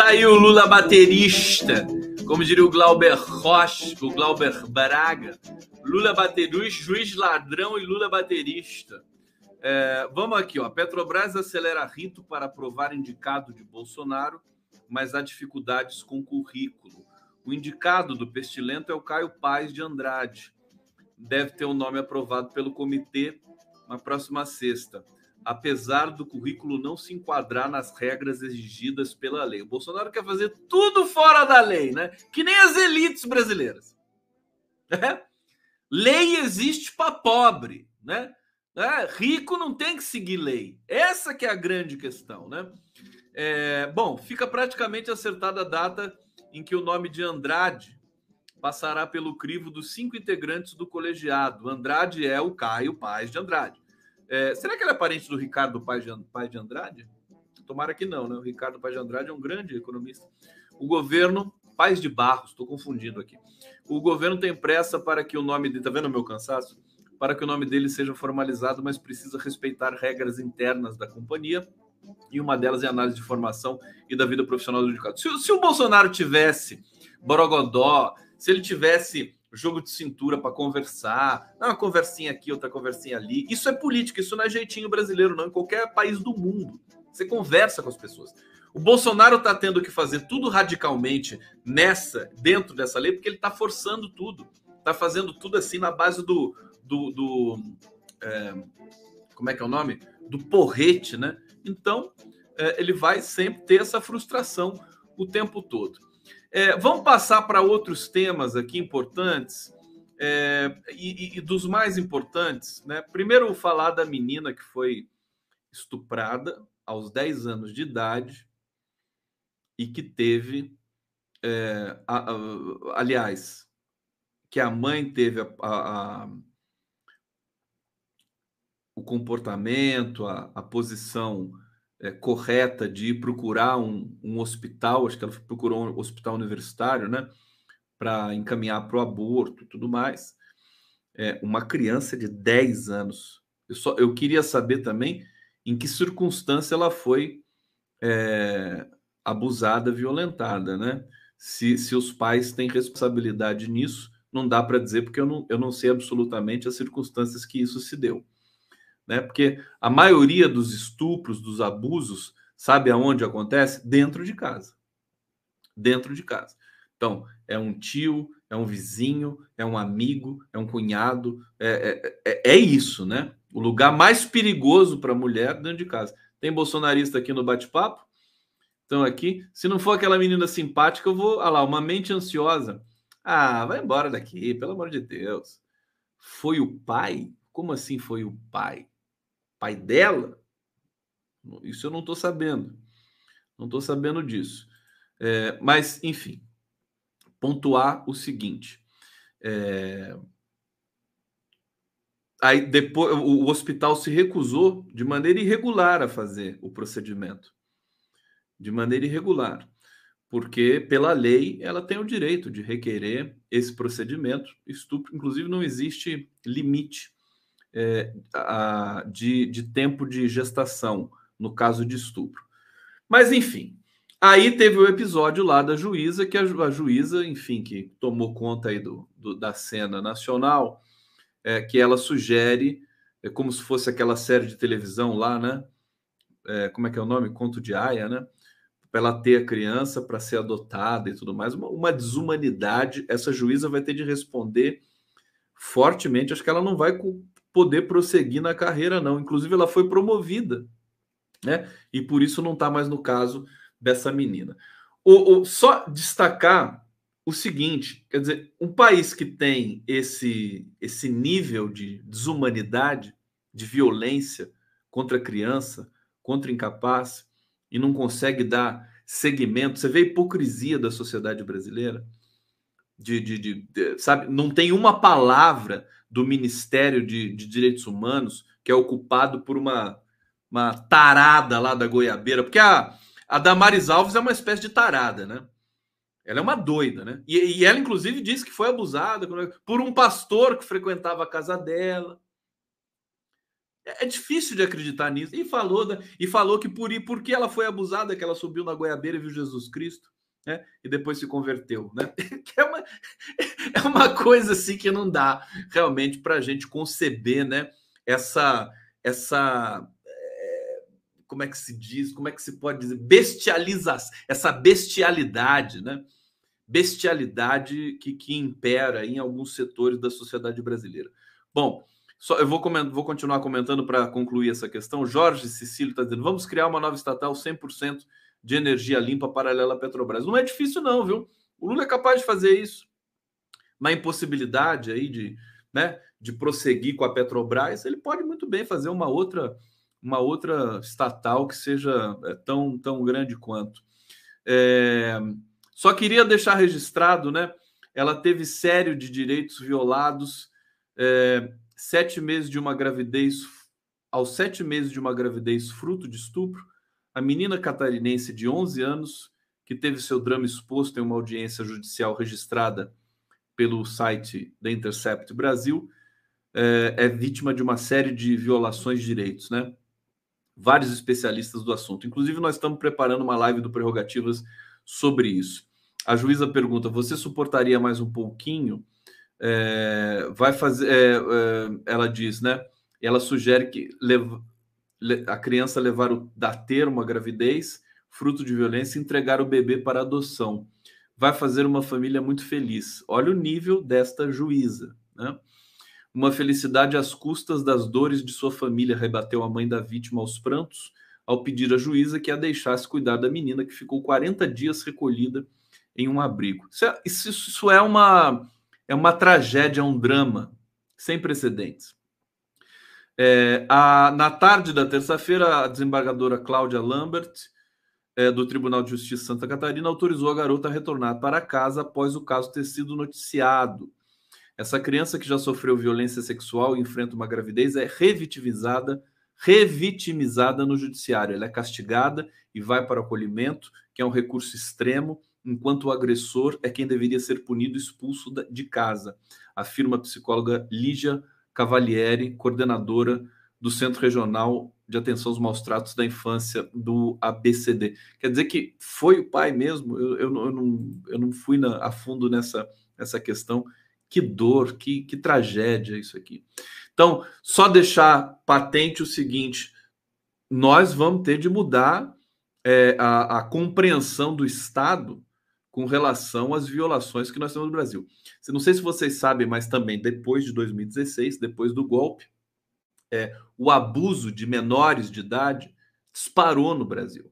Tá aí o Lula baterista, como diria o Glauber Rocha, o Glauber Braga. Lula baterista, juiz ladrão e Lula baterista. É, vamos aqui, ó. Petrobras acelera rito para aprovar indicado de Bolsonaro, mas há dificuldades com currículo. O indicado do pestilento é o Caio Paz de Andrade. Deve ter o um nome aprovado pelo comitê na próxima sexta apesar do currículo não se enquadrar nas regras exigidas pela lei. O Bolsonaro quer fazer tudo fora da lei, né? Que nem as elites brasileiras. É? Lei existe para pobre, né? É, rico não tem que seguir lei. Essa que é a grande questão, né? É, bom, fica praticamente acertada a data em que o nome de Andrade passará pelo crivo dos cinco integrantes do colegiado. Andrade é o Caio Paz de Andrade. É, será que ele é parente do Ricardo Pai de, Pai de Andrade? Tomara que não, né? O Ricardo Pai de Andrade é um grande economista. O governo, Paz de Barros, estou confundindo aqui. O governo tem pressa para que o nome dele, tá vendo o meu cansaço? Para que o nome dele seja formalizado, mas precisa respeitar regras internas da companhia. E uma delas é a análise de formação e da vida profissional do indicado. Se, se o Bolsonaro tivesse Borogodó, se ele tivesse jogo de cintura para conversar, uma conversinha aqui, outra conversinha ali. Isso é política, isso não é jeitinho brasileiro, não. Em qualquer país do mundo, você conversa com as pessoas. O Bolsonaro está tendo que fazer tudo radicalmente nessa, dentro dessa lei, porque ele está forçando tudo, está fazendo tudo assim na base do, do, do é, como é que é o nome? Do porrete, né? Então é, ele vai sempre ter essa frustração o tempo todo. É, vamos passar para outros temas aqui importantes. É, e, e, dos mais importantes, né? Primeiro, falar da menina que foi estuprada aos 10 anos de idade e que teve, é, a, a, aliás, que a mãe teve a, o comportamento, a, posição é, correta de procurar um, um, hospital, acho que ela procurou um hospital universitário, né, para encaminhar para o aborto e tudo mais. É, uma criança de 10 anos. Eu, só, eu queria saber também em que circunstância ela foi é, abusada, violentada, né? Se, se os pais têm responsabilidade nisso, não dá para dizer, porque eu não, eu não sei absolutamente as circunstâncias que isso se deu né? Porque a maioria dos estupros, dos abusos, sabe aonde acontece? Dentro de casa. Dentro de casa. Então, é um tio, é um vizinho, é um amigo, é um cunhado, é, é, é, é isso, né? O lugar mais perigoso para a mulher dentro de casa. Tem bolsonarista aqui no bate-papo? Então, aqui, se não for aquela menina simpática, eu vou. Ah lá, uma mente ansiosa. Ah, vai embora daqui, pelo amor de Deus. Foi o pai? Como assim foi o pai? Pai dela? Isso eu não estou sabendo. Não estou sabendo disso. É, mas, enfim, pontuar o seguinte. É, aí depois o, hospital se recusou de maneira irregular a fazer o procedimento. De maneira irregular. Porque, pela lei, ela tem o direito de requerer esse procedimento. Estupro, inclusive, não existe limite é, a, de, de tempo de gestação, no caso de estupro. Mas, enfim, aí teve o episódio lá da juíza, que a, a juíza, enfim, que tomou conta aí do, do da cena nacional, é, que ela sugere, é como se fosse aquela série de televisão lá, né? É, como é que é o nome? Conto de Aya, né? Para ela ter a criança para ser adotada e tudo mais. Uma, uma desumanidade. Essa juíza vai ter de responder fortemente. Acho que ela não vai poder prosseguir na carreira, não. Inclusive, ela foi promovida, né? E por isso não está mais no caso dessa menina. O, o, só destacar o seguinte, quer dizer, um país que tem esse esse nível de desumanidade, de violência contra criança, contra incapaz e não consegue dar segmento. Você vê a hipocrisia da sociedade brasileira, de, de, de, de sabe, não tem uma palavra do Ministério de, de Direitos Humanos, que é ocupado por uma, uma tarada lá da Goiabeira, porque a, a Damares Alves é uma espécie de tarada, né? Ela é uma doida, né? E, e ela, inclusive, disse que foi abusada por um pastor que frequentava a casa dela. É, é difícil de acreditar nisso. E falou, e falou que por porque ela foi abusada, que ela subiu na goiabeira e viu Jesus Cristo né? E depois se converteu, né? é, uma, é uma coisa assim que não dá realmente para a gente conceber, né? Essa, essa é, como é que se diz, como é que se pode dizer, bestialização, essa bestialidade, né? Bestialidade que, que impera em alguns setores da sociedade brasileira. Bom, só, eu vou, comentar, vou continuar comentando para concluir essa questão. Jorge Cecílio está dizendo: vamos criar uma nova estatal 100% de energia limpa paralela à Petrobras. Não é difícil, não, viu? O Lula é capaz de fazer isso. Na impossibilidade aí de, né, de prosseguir com a Petrobras, ele pode muito bem fazer uma outra uma outra estatal que seja é, tão, tão grande quanto. É, só queria deixar registrado, né? Ela teve sério de direitos violados, é, sete meses de uma gravidez, aos sete meses de uma gravidez fruto de estupro, a menina catarinense de 11 anos, que teve seu drama exposto em uma audiência judicial registrada pelo site da Intercept Brasil, é, é vítima de uma série de violações de direitos, né? Vários especialistas do assunto. Inclusive, nós estamos preparando uma live do Prerrogativas sobre isso. A juíza pergunta: você suportaria mais um pouquinho? É, vai fazer. É, ela diz, né? Ela sugere que a criança levar o, da ter uma gravidez, fruto de violência, entregar o bebê para adoção. Vai fazer uma família muito feliz. Olha o nível desta juíza. Né? Uma felicidade às custas das dores de sua família, rebateu a mãe da vítima aos prantos, ao pedir à juíza que a deixasse cuidar da menina que ficou 40 dias recolhida em um abrigo. Isso é, isso é uma, é uma tragédia, é um drama sem precedentes. É, a, na tarde da terça-feira, a desembargadora Cláudia Lambert, é, do Tribunal de Justiça Santa Catarina, autorizou a garota a retornar para casa após o caso ter sido noticiado. Essa criança que já sofreu violência sexual e enfrenta uma gravidez é revitimizada, revitimizada no judiciário. Ela é castigada e vai para o acolhimento, que é um recurso extremo, enquanto o agressor é quem deveria ser punido e expulso de casa, afirma a psicóloga Lígia Cavalieri, coordenadora do Centro Regional de Atenção aos Maus Tratos da Infância do ABCD. Quer dizer que foi o pai mesmo? Eu, eu, eu não, eu não fui na, a fundo nessa, nessa questão. Que dor, que, que tragédia isso aqui. Então, só deixar patente o seguinte: nós vamos ter de mudar é, a, a compreensão do Estado com relação às violações que nós temos no Brasil. Não sei se vocês sabem, mas também depois de 2016, depois do golpe, é, o abuso de menores de idade disparou no Brasil.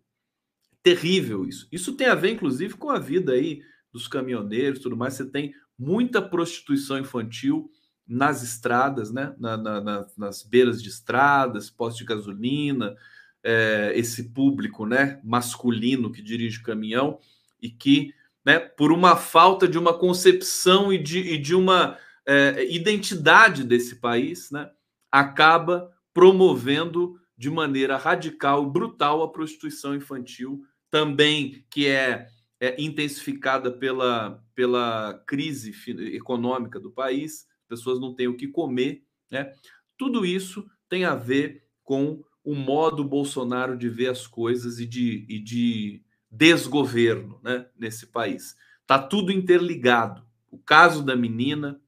Terrível isso. Isso tem a ver, inclusive, com a vida aí dos caminhoneiros, tudo mais. Você tem muita prostituição infantil nas estradas, né? Na, na, na, nas beiras de estradas, postos de gasolina, é, esse público, né? Masculino que dirige caminhão e que né, por uma falta de uma concepção e de, e de uma é, identidade desse país, né, acaba promovendo de maneira radical, brutal, a prostituição infantil, também que é, é intensificada pela, pela crise econômica do país, as pessoas não têm o que comer, né? tudo isso tem a ver com o modo Bolsonaro de ver as coisas e de, e de desgoverno né, nesse país. Está tudo interligado. O caso da menina,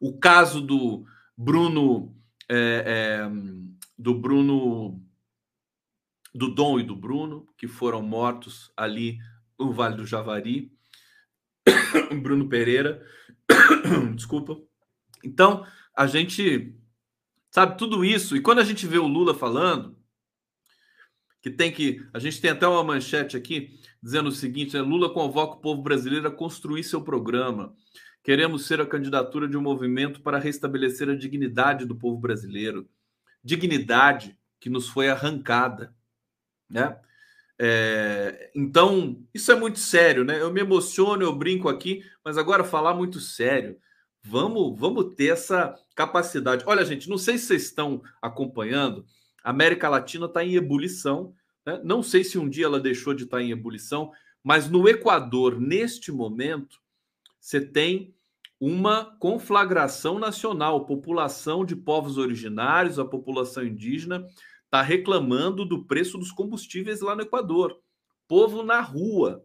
o caso do Bruno, é, é, do Bruno, do Dom e do Bruno, que foram mortos ali no Vale do Javari, Bruno Pereira, desculpa. Então, a gente sabe tudo isso, e quando a gente vê o Lula falando, que tem que. A gente tem até uma manchete aqui dizendo o seguinte: né, Lula convoca o povo brasileiro a construir seu programa. Queremos ser a candidatura de um movimento para restabelecer a dignidade do povo brasileiro. Dignidade que nos foi arrancada. Né? É, então, isso é muito sério, né? Eu me emociono, eu brinco aqui, mas agora falar muito sério. Vamos, vamos ter essa capacidade. Olha, gente, não sei se vocês estão acompanhando. A América Latina está em ebulição. Né? Não sei se um dia ela deixou de estar tá em ebulição, mas no Equador, neste momento, você tem uma conflagração nacional. População de povos originários, a população indígena, está reclamando do preço dos combustíveis lá no Equador. Povo na rua.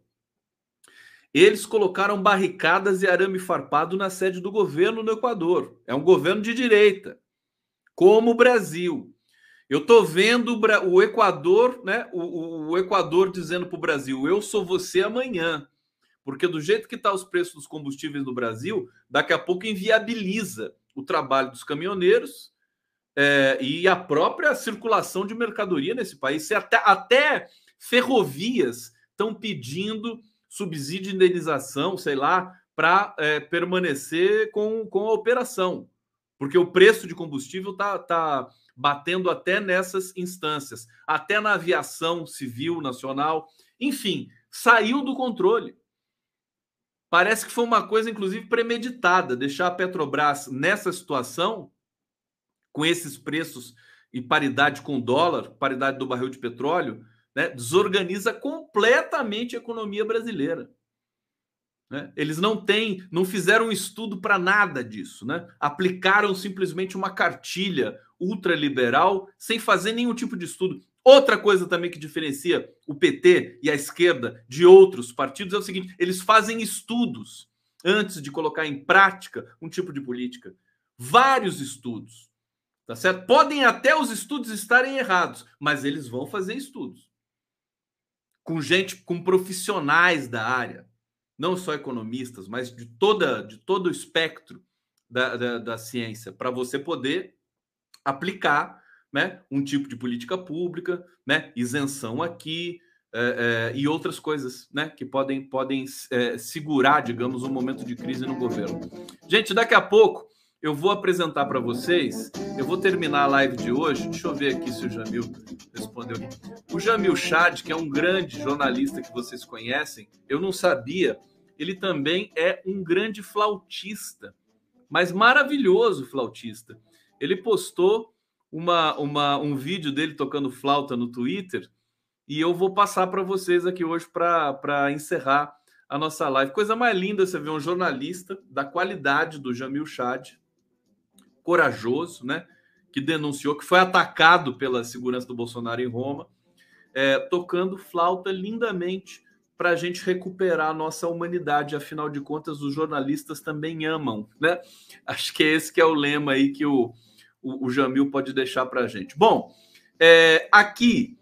Eles colocaram barricadas e arame farpado na sede do governo no Equador. É um governo de direita, como o Brasil. Eu estou vendo o Equador, né? O, o Equador dizendo para o Brasil: eu sou você amanhã. Porque do jeito que estão tá os preços dos combustíveis no Brasil, daqui a pouco inviabiliza o trabalho dos caminhoneiros é, e a própria circulação de mercadoria nesse país. Até, até ferrovias estão pedindo subsídio de indenização, sei lá, para é, permanecer com, com a operação. Porque o preço de combustível está tá batendo até nessas instâncias, até na aviação civil nacional. Enfim, saiu do controle. Parece que foi uma coisa, inclusive, premeditada, deixar a Petrobras nessa situação, com esses preços e paridade com o dólar, paridade do barril de petróleo, né, desorganiza completamente a economia brasileira. Né? Eles não têm, não fizeram um estudo para nada disso, né? Aplicaram simplesmente uma cartilha ultraliberal sem fazer nenhum tipo de estudo. Outra coisa também que diferencia o PT e a esquerda de outros partidos é o seguinte: eles fazem estudos antes de colocar em prática um tipo de política. Vários estudos. Tá certo? Podem até os estudos estarem errados, mas eles vão fazer estudos com gente, com profissionais da área, não só economistas, mas de toda, de todo o espectro da, da, da ciência, para você poder aplicar, né, um tipo de política pública, né, isenção aqui é, é, e outras coisas, né, que podem podem é, segurar, digamos, um momento de crise no governo. Gente, daqui a pouco eu vou apresentar para vocês. Eu vou terminar a live de hoje. Deixa eu ver aqui se o Jamil respondeu. O Jamil Chad, que é um grande jornalista que vocês conhecem, eu não sabia. Ele também é um grande flautista, mas maravilhoso flautista. Ele postou uma, uma, um vídeo dele tocando flauta no Twitter e eu vou passar para vocês aqui hoje para encerrar a nossa live. Coisa mais linda você ver um jornalista da qualidade do Jamil Chad corajoso, né? Que denunciou que foi atacado pela segurança do Bolsonaro em Roma, é, tocando flauta lindamente para a gente recuperar a nossa humanidade. Afinal de contas, os jornalistas também amam, né? Acho que é esse que é o lema aí que o, o, o Jamil pode deixar para a gente. Bom, é, aqui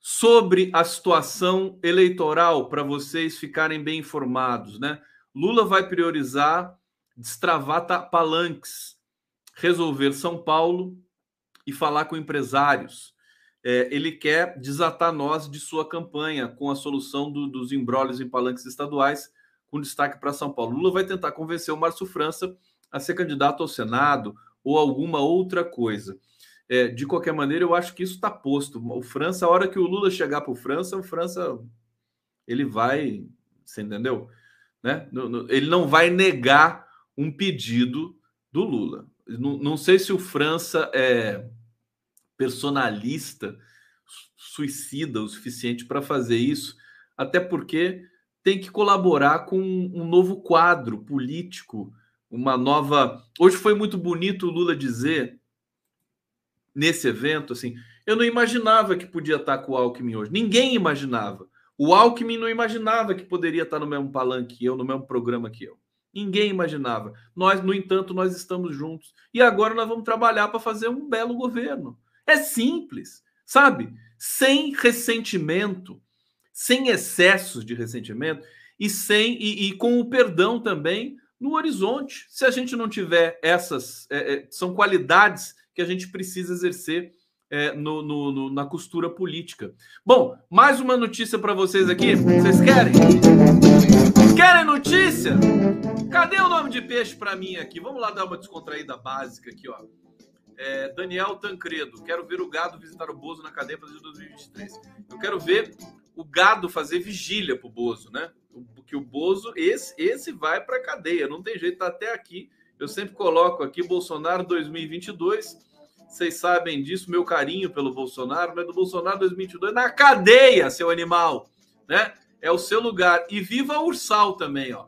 sobre a situação eleitoral para vocês ficarem bem informados, né? Lula vai priorizar destravar palanques resolver São Paulo e falar com empresários. É, ele quer desatar nós de sua campanha com a solução do, dos embrólios em palanques estaduais, com destaque para São Paulo. Lula vai tentar convencer o Márcio França a ser candidato ao Senado ou alguma outra coisa. É, de qualquer maneira, eu acho que isso está posto. O França, a hora que o Lula chegar para o França, o França ele vai, você entendeu? Né? Ele não vai negar um pedido do Lula. Não, não sei se o França é personalista, suicida o suficiente para fazer isso, até porque tem que colaborar com um novo quadro político, uma nova. Hoje foi muito bonito o Lula dizer nesse evento, assim, eu não imaginava que podia estar com o Alckmin hoje. Ninguém imaginava. O Alckmin não imaginava que poderia estar no mesmo palanque que eu, no mesmo programa que eu. Ninguém imaginava. Nós, no entanto, nós estamos juntos. E agora nós vamos trabalhar para fazer um belo governo. É simples, sabe? Sem ressentimento, sem excessos de ressentimento e sem e, e com o perdão também no horizonte. Se a gente não tiver essas, é, é, são qualidades que a gente precisa exercer é, no, no, no, na costura política. Bom, mais uma notícia para vocês aqui. Vocês querem? Querem notícia? Cadê o nome de peixe para mim aqui? Vamos lá dar uma descontraída básica aqui, ó. É, Daniel Tancredo, quero ver o gado visitar o Bozo na cadeia para 2023. Eu quero ver o gado fazer vigília pro Bozo, né? Porque o Bozo, esse, esse vai para cadeia, não tem jeito, tá até aqui. Eu sempre coloco aqui Bolsonaro 2022. Vocês sabem disso, meu carinho pelo Bolsonaro, mas do Bolsonaro 2022 na cadeia, seu animal, né? É o seu lugar. E viva a Ursal também, ó.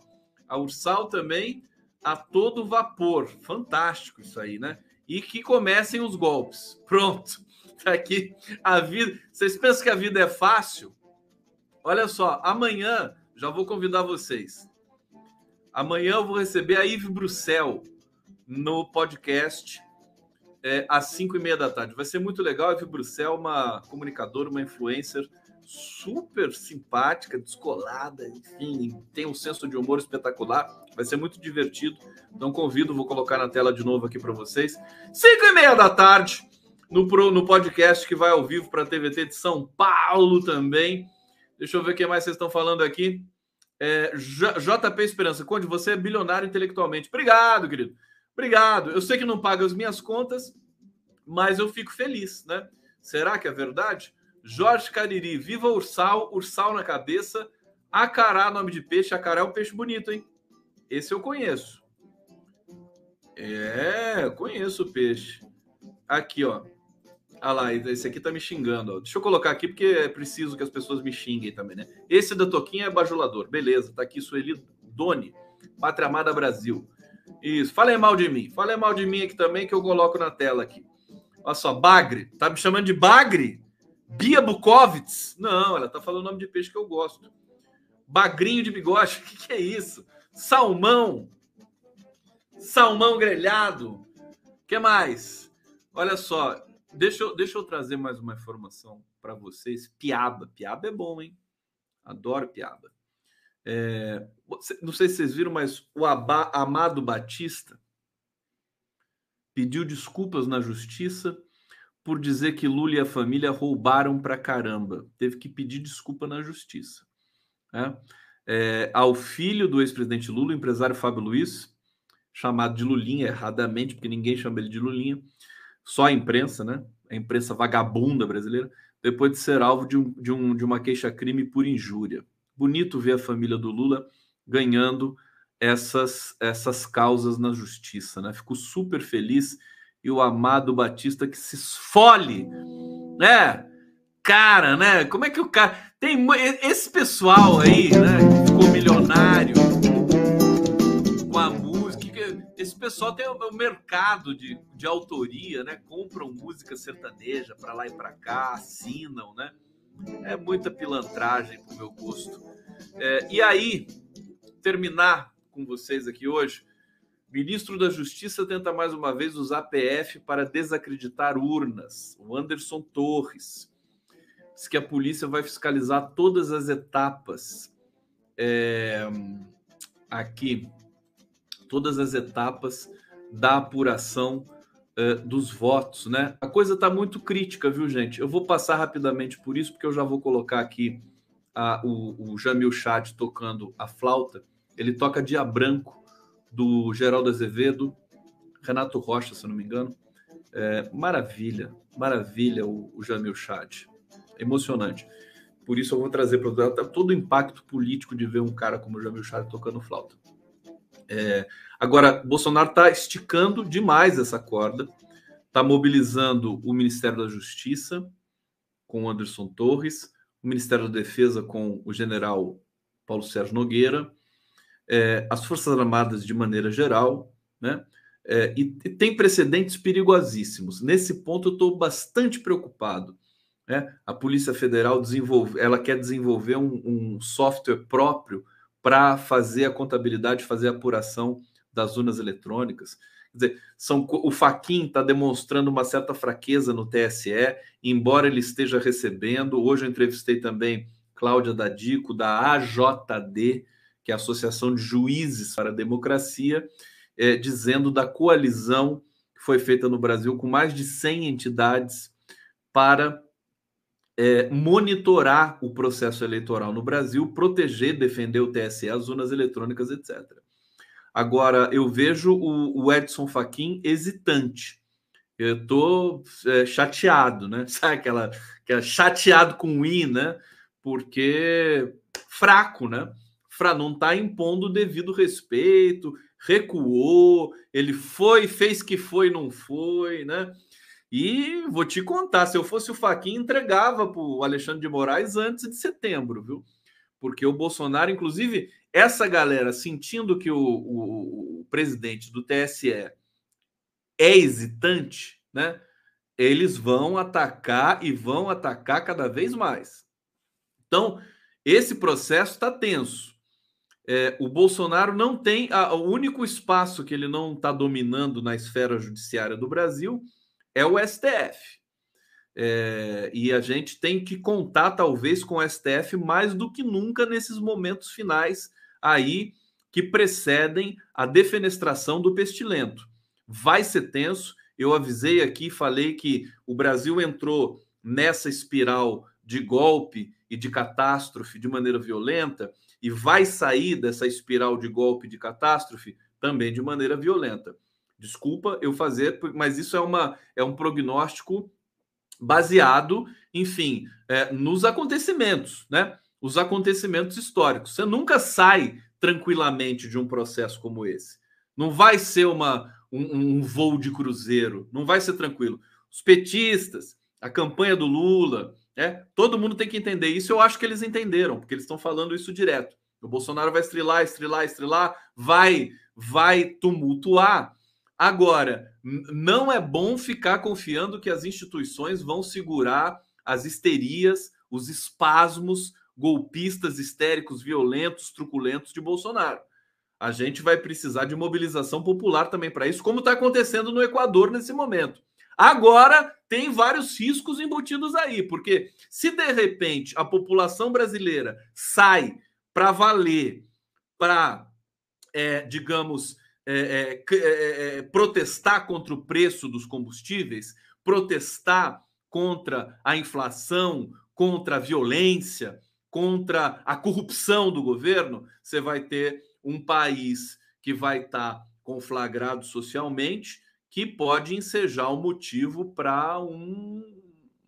A Ursal também a todo vapor. Fantástico isso aí, né? E que comecem os golpes. Pronto. Tá aqui a vida. Vocês pensam que a vida é fácil? Olha só, amanhã já vou convidar vocês. Amanhã eu vou receber a Yves Bruxel no podcast é, às 5 e meia da tarde. Vai ser muito legal. A Yves Bruxel, uma comunicadora, uma influencer super simpática, descolada, enfim, tem um senso de humor espetacular. Vai ser muito divertido. Então convido, vou colocar na tela de novo aqui para vocês. 5 e meia da tarde no, no podcast que vai ao vivo para a TVT de São Paulo também. Deixa eu ver o que mais vocês estão falando aqui. É, JP Esperança, Conde, você é bilionário intelectualmente. Obrigado, querido. Obrigado. Eu sei que não paga as minhas contas, mas eu fico feliz, né? Será que é verdade? Jorge Cariri, viva Ursal, Ursal na cabeça. Acará, nome de peixe. Acará é um peixe bonito, hein? Esse eu conheço. É, conheço o peixe. Aqui, ó. Ah lá, esse aqui tá me xingando. Ó. Deixa eu colocar aqui porque é preciso que as pessoas me xinguem também, né? Esse da Toquinha é bajulador. Beleza, tá aqui Sueli Doni, Pátria Amada Brasil. Isso, falem mal de mim. Falem mal de mim aqui também que eu coloco na tela aqui. Olha só, Bagre. Tá me chamando de Bagre? Bia Bukovitz? Não, ela tá falando o nome de peixe que eu gosto. Bagrinho de bigode, o que, que é isso? Salmão. Salmão grelhado. Que mais? Olha só, Deixa eu, deixa eu trazer mais uma informação para vocês. Piaba. Piaba é bom, hein? Adoro piaba. É, não sei se vocês viram, mas o Abá, Amado Batista pediu desculpas na justiça por dizer que Lula e a família roubaram para caramba. Teve que pedir desculpa na justiça. Né? É, ao filho do ex-presidente Lula, o empresário Fábio Luiz, chamado de Lulinha erradamente, porque ninguém chama ele de Lulinha, só a imprensa, né? A imprensa vagabunda brasileira, depois de ser alvo de, um, de, um, de uma queixa-crime por injúria. Bonito ver a família do Lula ganhando essas, essas causas na justiça, né? Fico super feliz e o amado Batista que se esfole, né? Cara, né? Como é que o cara tem esse pessoal aí, né? Que ficou milionário com a esse pessoal tem o mercado de, de autoria, né? Compram música sertaneja para lá e para cá, assinam, né? É muita pilantragem pro meu gosto. É, e aí, terminar com vocês aqui hoje. Ministro da Justiça tenta mais uma vez usar PF para desacreditar urnas. O Anderson Torres diz que a polícia vai fiscalizar todas as etapas é, aqui todas as etapas da apuração uh, dos votos, né? A coisa está muito crítica, viu, gente? Eu vou passar rapidamente por isso, porque eu já vou colocar aqui a, o, o Jamil Chat tocando a flauta. Ele toca Dia Branco, do Geraldo Azevedo, Renato Rocha, se não me engano. É, maravilha, maravilha o, o Jamil Chat. Emocionante. Por isso eu vou trazer para todo o impacto político de ver um cara como o Jamil Chat tocando flauta. É, agora, Bolsonaro está esticando demais essa corda, está mobilizando o Ministério da Justiça com Anderson Torres, o Ministério da Defesa com o general Paulo Sérgio Nogueira, é, as Forças Armadas de maneira geral, né? É, e, e, tem precedentes perigosíssimos. Nesse ponto, eu estou bastante preocupado. Né? A Polícia Federal desenvolve, ela quer desenvolver um, um software próprio para fazer a contabilidade, fazer a apuração das urnas eletrônicas. Quer dizer, são, o Faquin está demonstrando uma certa fraqueza no TSE, embora ele esteja recebendo. Hoje eu entrevistei também Cláudia Dadico, da AJD, que é a Associação de Juízes para a Democracia, é, dizendo da coalizão que foi feita no Brasil com mais de 100 entidades para é, monitorar o processo eleitoral no Brasil, proteger, defender o TSE, as urnas eletrônicas, etc. Agora, eu vejo o, o Edson Fachin hesitante. Eu estou é, chateado, né? Sabe aquela, aquela chateado com o I, né? Porque fraco, né? Fra não está impondo o devido respeito, recuou, ele foi, fez que foi, não foi, né? E vou te contar, se eu fosse o Faquinha, entregava para o Alexandre de Moraes antes de setembro, viu? Porque o Bolsonaro, inclusive, essa galera sentindo que o, o, o presidente do TSE é hesitante, né? Eles vão atacar e vão atacar cada vez mais. Então, esse processo está tenso. É, o Bolsonaro não tem. A, o único espaço que ele não está dominando na esfera judiciária do Brasil é o STF. É, e a gente tem que contar, talvez, com o STF mais do que nunca nesses momentos finais aí que precedem a defenestração do pestilento. Vai ser tenso. Eu avisei aqui, falei que o Brasil entrou nessa espiral de golpe e de catástrofe de maneira violenta e vai sair dessa espiral de golpe de catástrofe também de maneira violenta. Desculpa eu fazer, mas isso é, uma, é um prognóstico baseado, enfim, é, nos acontecimentos, né? Os acontecimentos históricos. Você nunca sai tranquilamente de um processo como esse. Não vai ser uma, um, um voo de cruzeiro, não vai ser tranquilo. Os petistas, a campanha do Lula, é, todo mundo tem que entender isso. Eu acho que eles entenderam, porque eles estão falando isso direto. O Bolsonaro vai estrelar, estrelar, estrelar, vai, vai tumultuar. Agora, não é bom ficar confiando que as instituições vão segurar as histerias, os espasmos golpistas, histéricos, violentos, truculentos de Bolsonaro. A gente vai precisar de mobilização popular também para isso, como está acontecendo no Equador nesse momento. Agora, tem vários riscos embutidos aí, porque se de repente a população brasileira sai para valer, para, é, digamos, é é, é, é, é, protestar contra o preço dos combustíveis, protestar contra a inflação, contra a violência, contra a corrupção do governo, você vai ter um país que vai estar tá conflagrado socialmente, que pode ensejar o um motivo para um,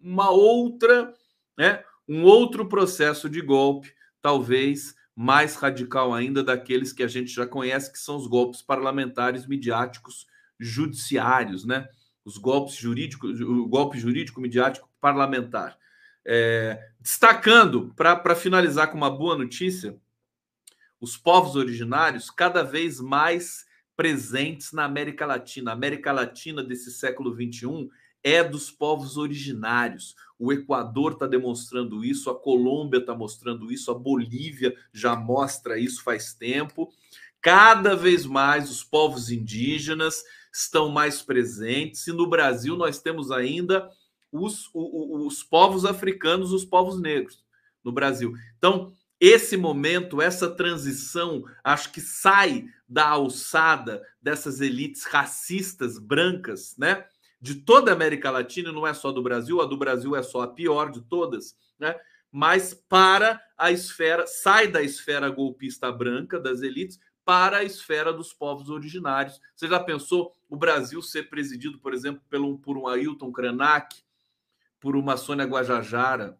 uma outra, né, um outro processo de golpe, talvez mais radical ainda daqueles que a gente já conhece, que são os golpes parlamentares, midiáticos, judiciários, né? Os golpes jurídicos, o golpe jurídico, midiático, parlamentar. É, destacando, para finalizar com uma boa notícia, os povos originários cada vez mais presentes na América Latina. A América Latina desse século XXI é dos povos originários. O Equador está demonstrando isso, a Colômbia está mostrando isso, a Bolívia já mostra isso faz tempo. Cada vez mais os povos indígenas estão mais presentes, e no Brasil nós temos ainda os, os, os povos africanos, os povos negros no Brasil. Então, esse momento, essa transição, acho que sai da alçada dessas elites racistas brancas, né? de toda a América Latina, não é só do Brasil, a do Brasil é só a pior de todas, né? Mas para a esfera, sai da esfera golpista branca das elites para a esfera dos povos originários. Você já pensou o Brasil ser presidido, por exemplo, pelo, por um Ailton Krenak, por uma Sônia Guajajara,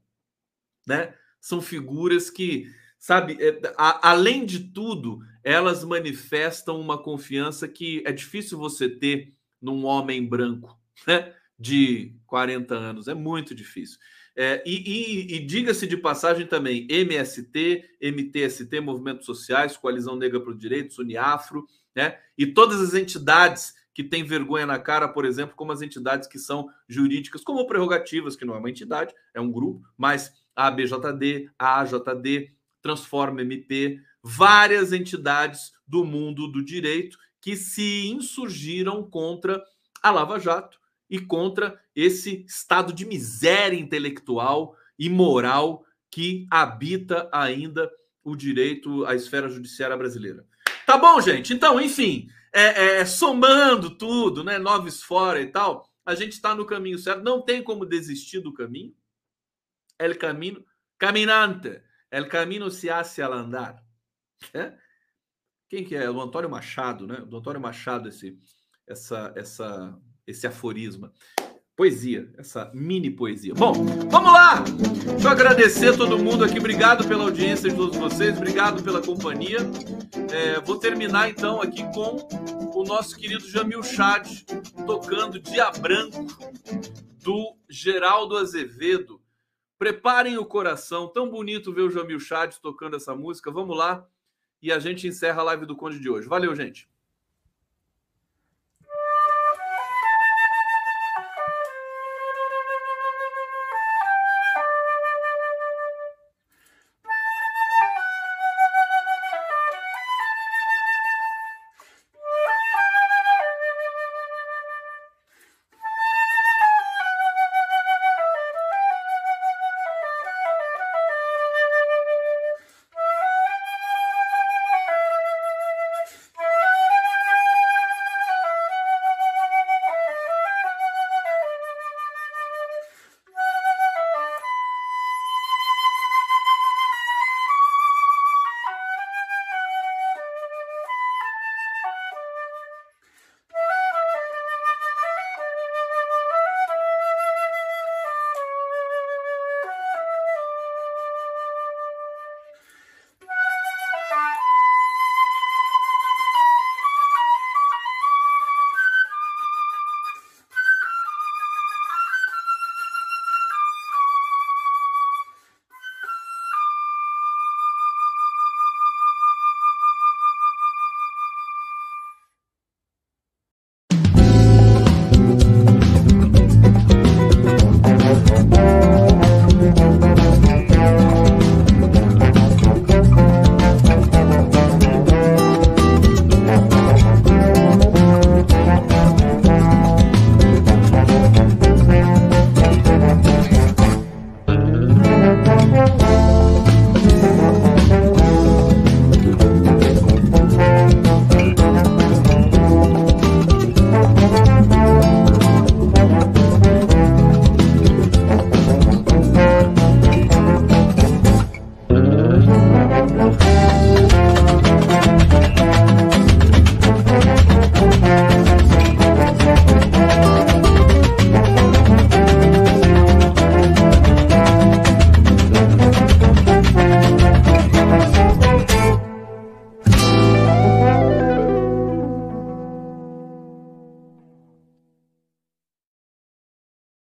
né? São figuras que, sabe, é, a, além de tudo, elas manifestam uma confiança que é difícil você ter num homem branco, né, de 40 anos. É muito difícil. É, e, e, e diga-se de passagem também, MST, MTST, Movimentos Sociais, Coalizão Negra para o Direito, Uniafro, né, e todas as entidades que tem vergonha na cara, por exemplo, como as entidades que são jurídicas, como prerrogativas, que não é uma entidade, é um grupo, mas ABJD, AJD, Transforma MP, várias entidades do mundo do direito que se insurgiram contra a Lava Jato e contra esse estado de miséria intelectual e moral que habita ainda o direito à esfera judiciária brasileira. Tá bom, gente? Então, enfim, é, é, somando tudo, né? Noves fora e tal, a gente está no caminho certo. Não tem como desistir do caminho. El caminho caminante. El camino se hace al andar. É? Quem que é? O Antônio Machado, né? Do Antônio Machado, esse, essa, essa, esse aforisma poesia, essa mini poesia. Bom, vamos lá! Deixa eu agradecer todo mundo aqui. Obrigado pela audiência de todos vocês, obrigado pela companhia. É, vou terminar então aqui com o nosso querido Jamil Chad tocando Dia Branco do Geraldo Azevedo. Preparem o coração, tão bonito ver o Jamil Chad tocando essa música. Vamos lá e a gente encerra a live do Conde de hoje. Valeu, gente!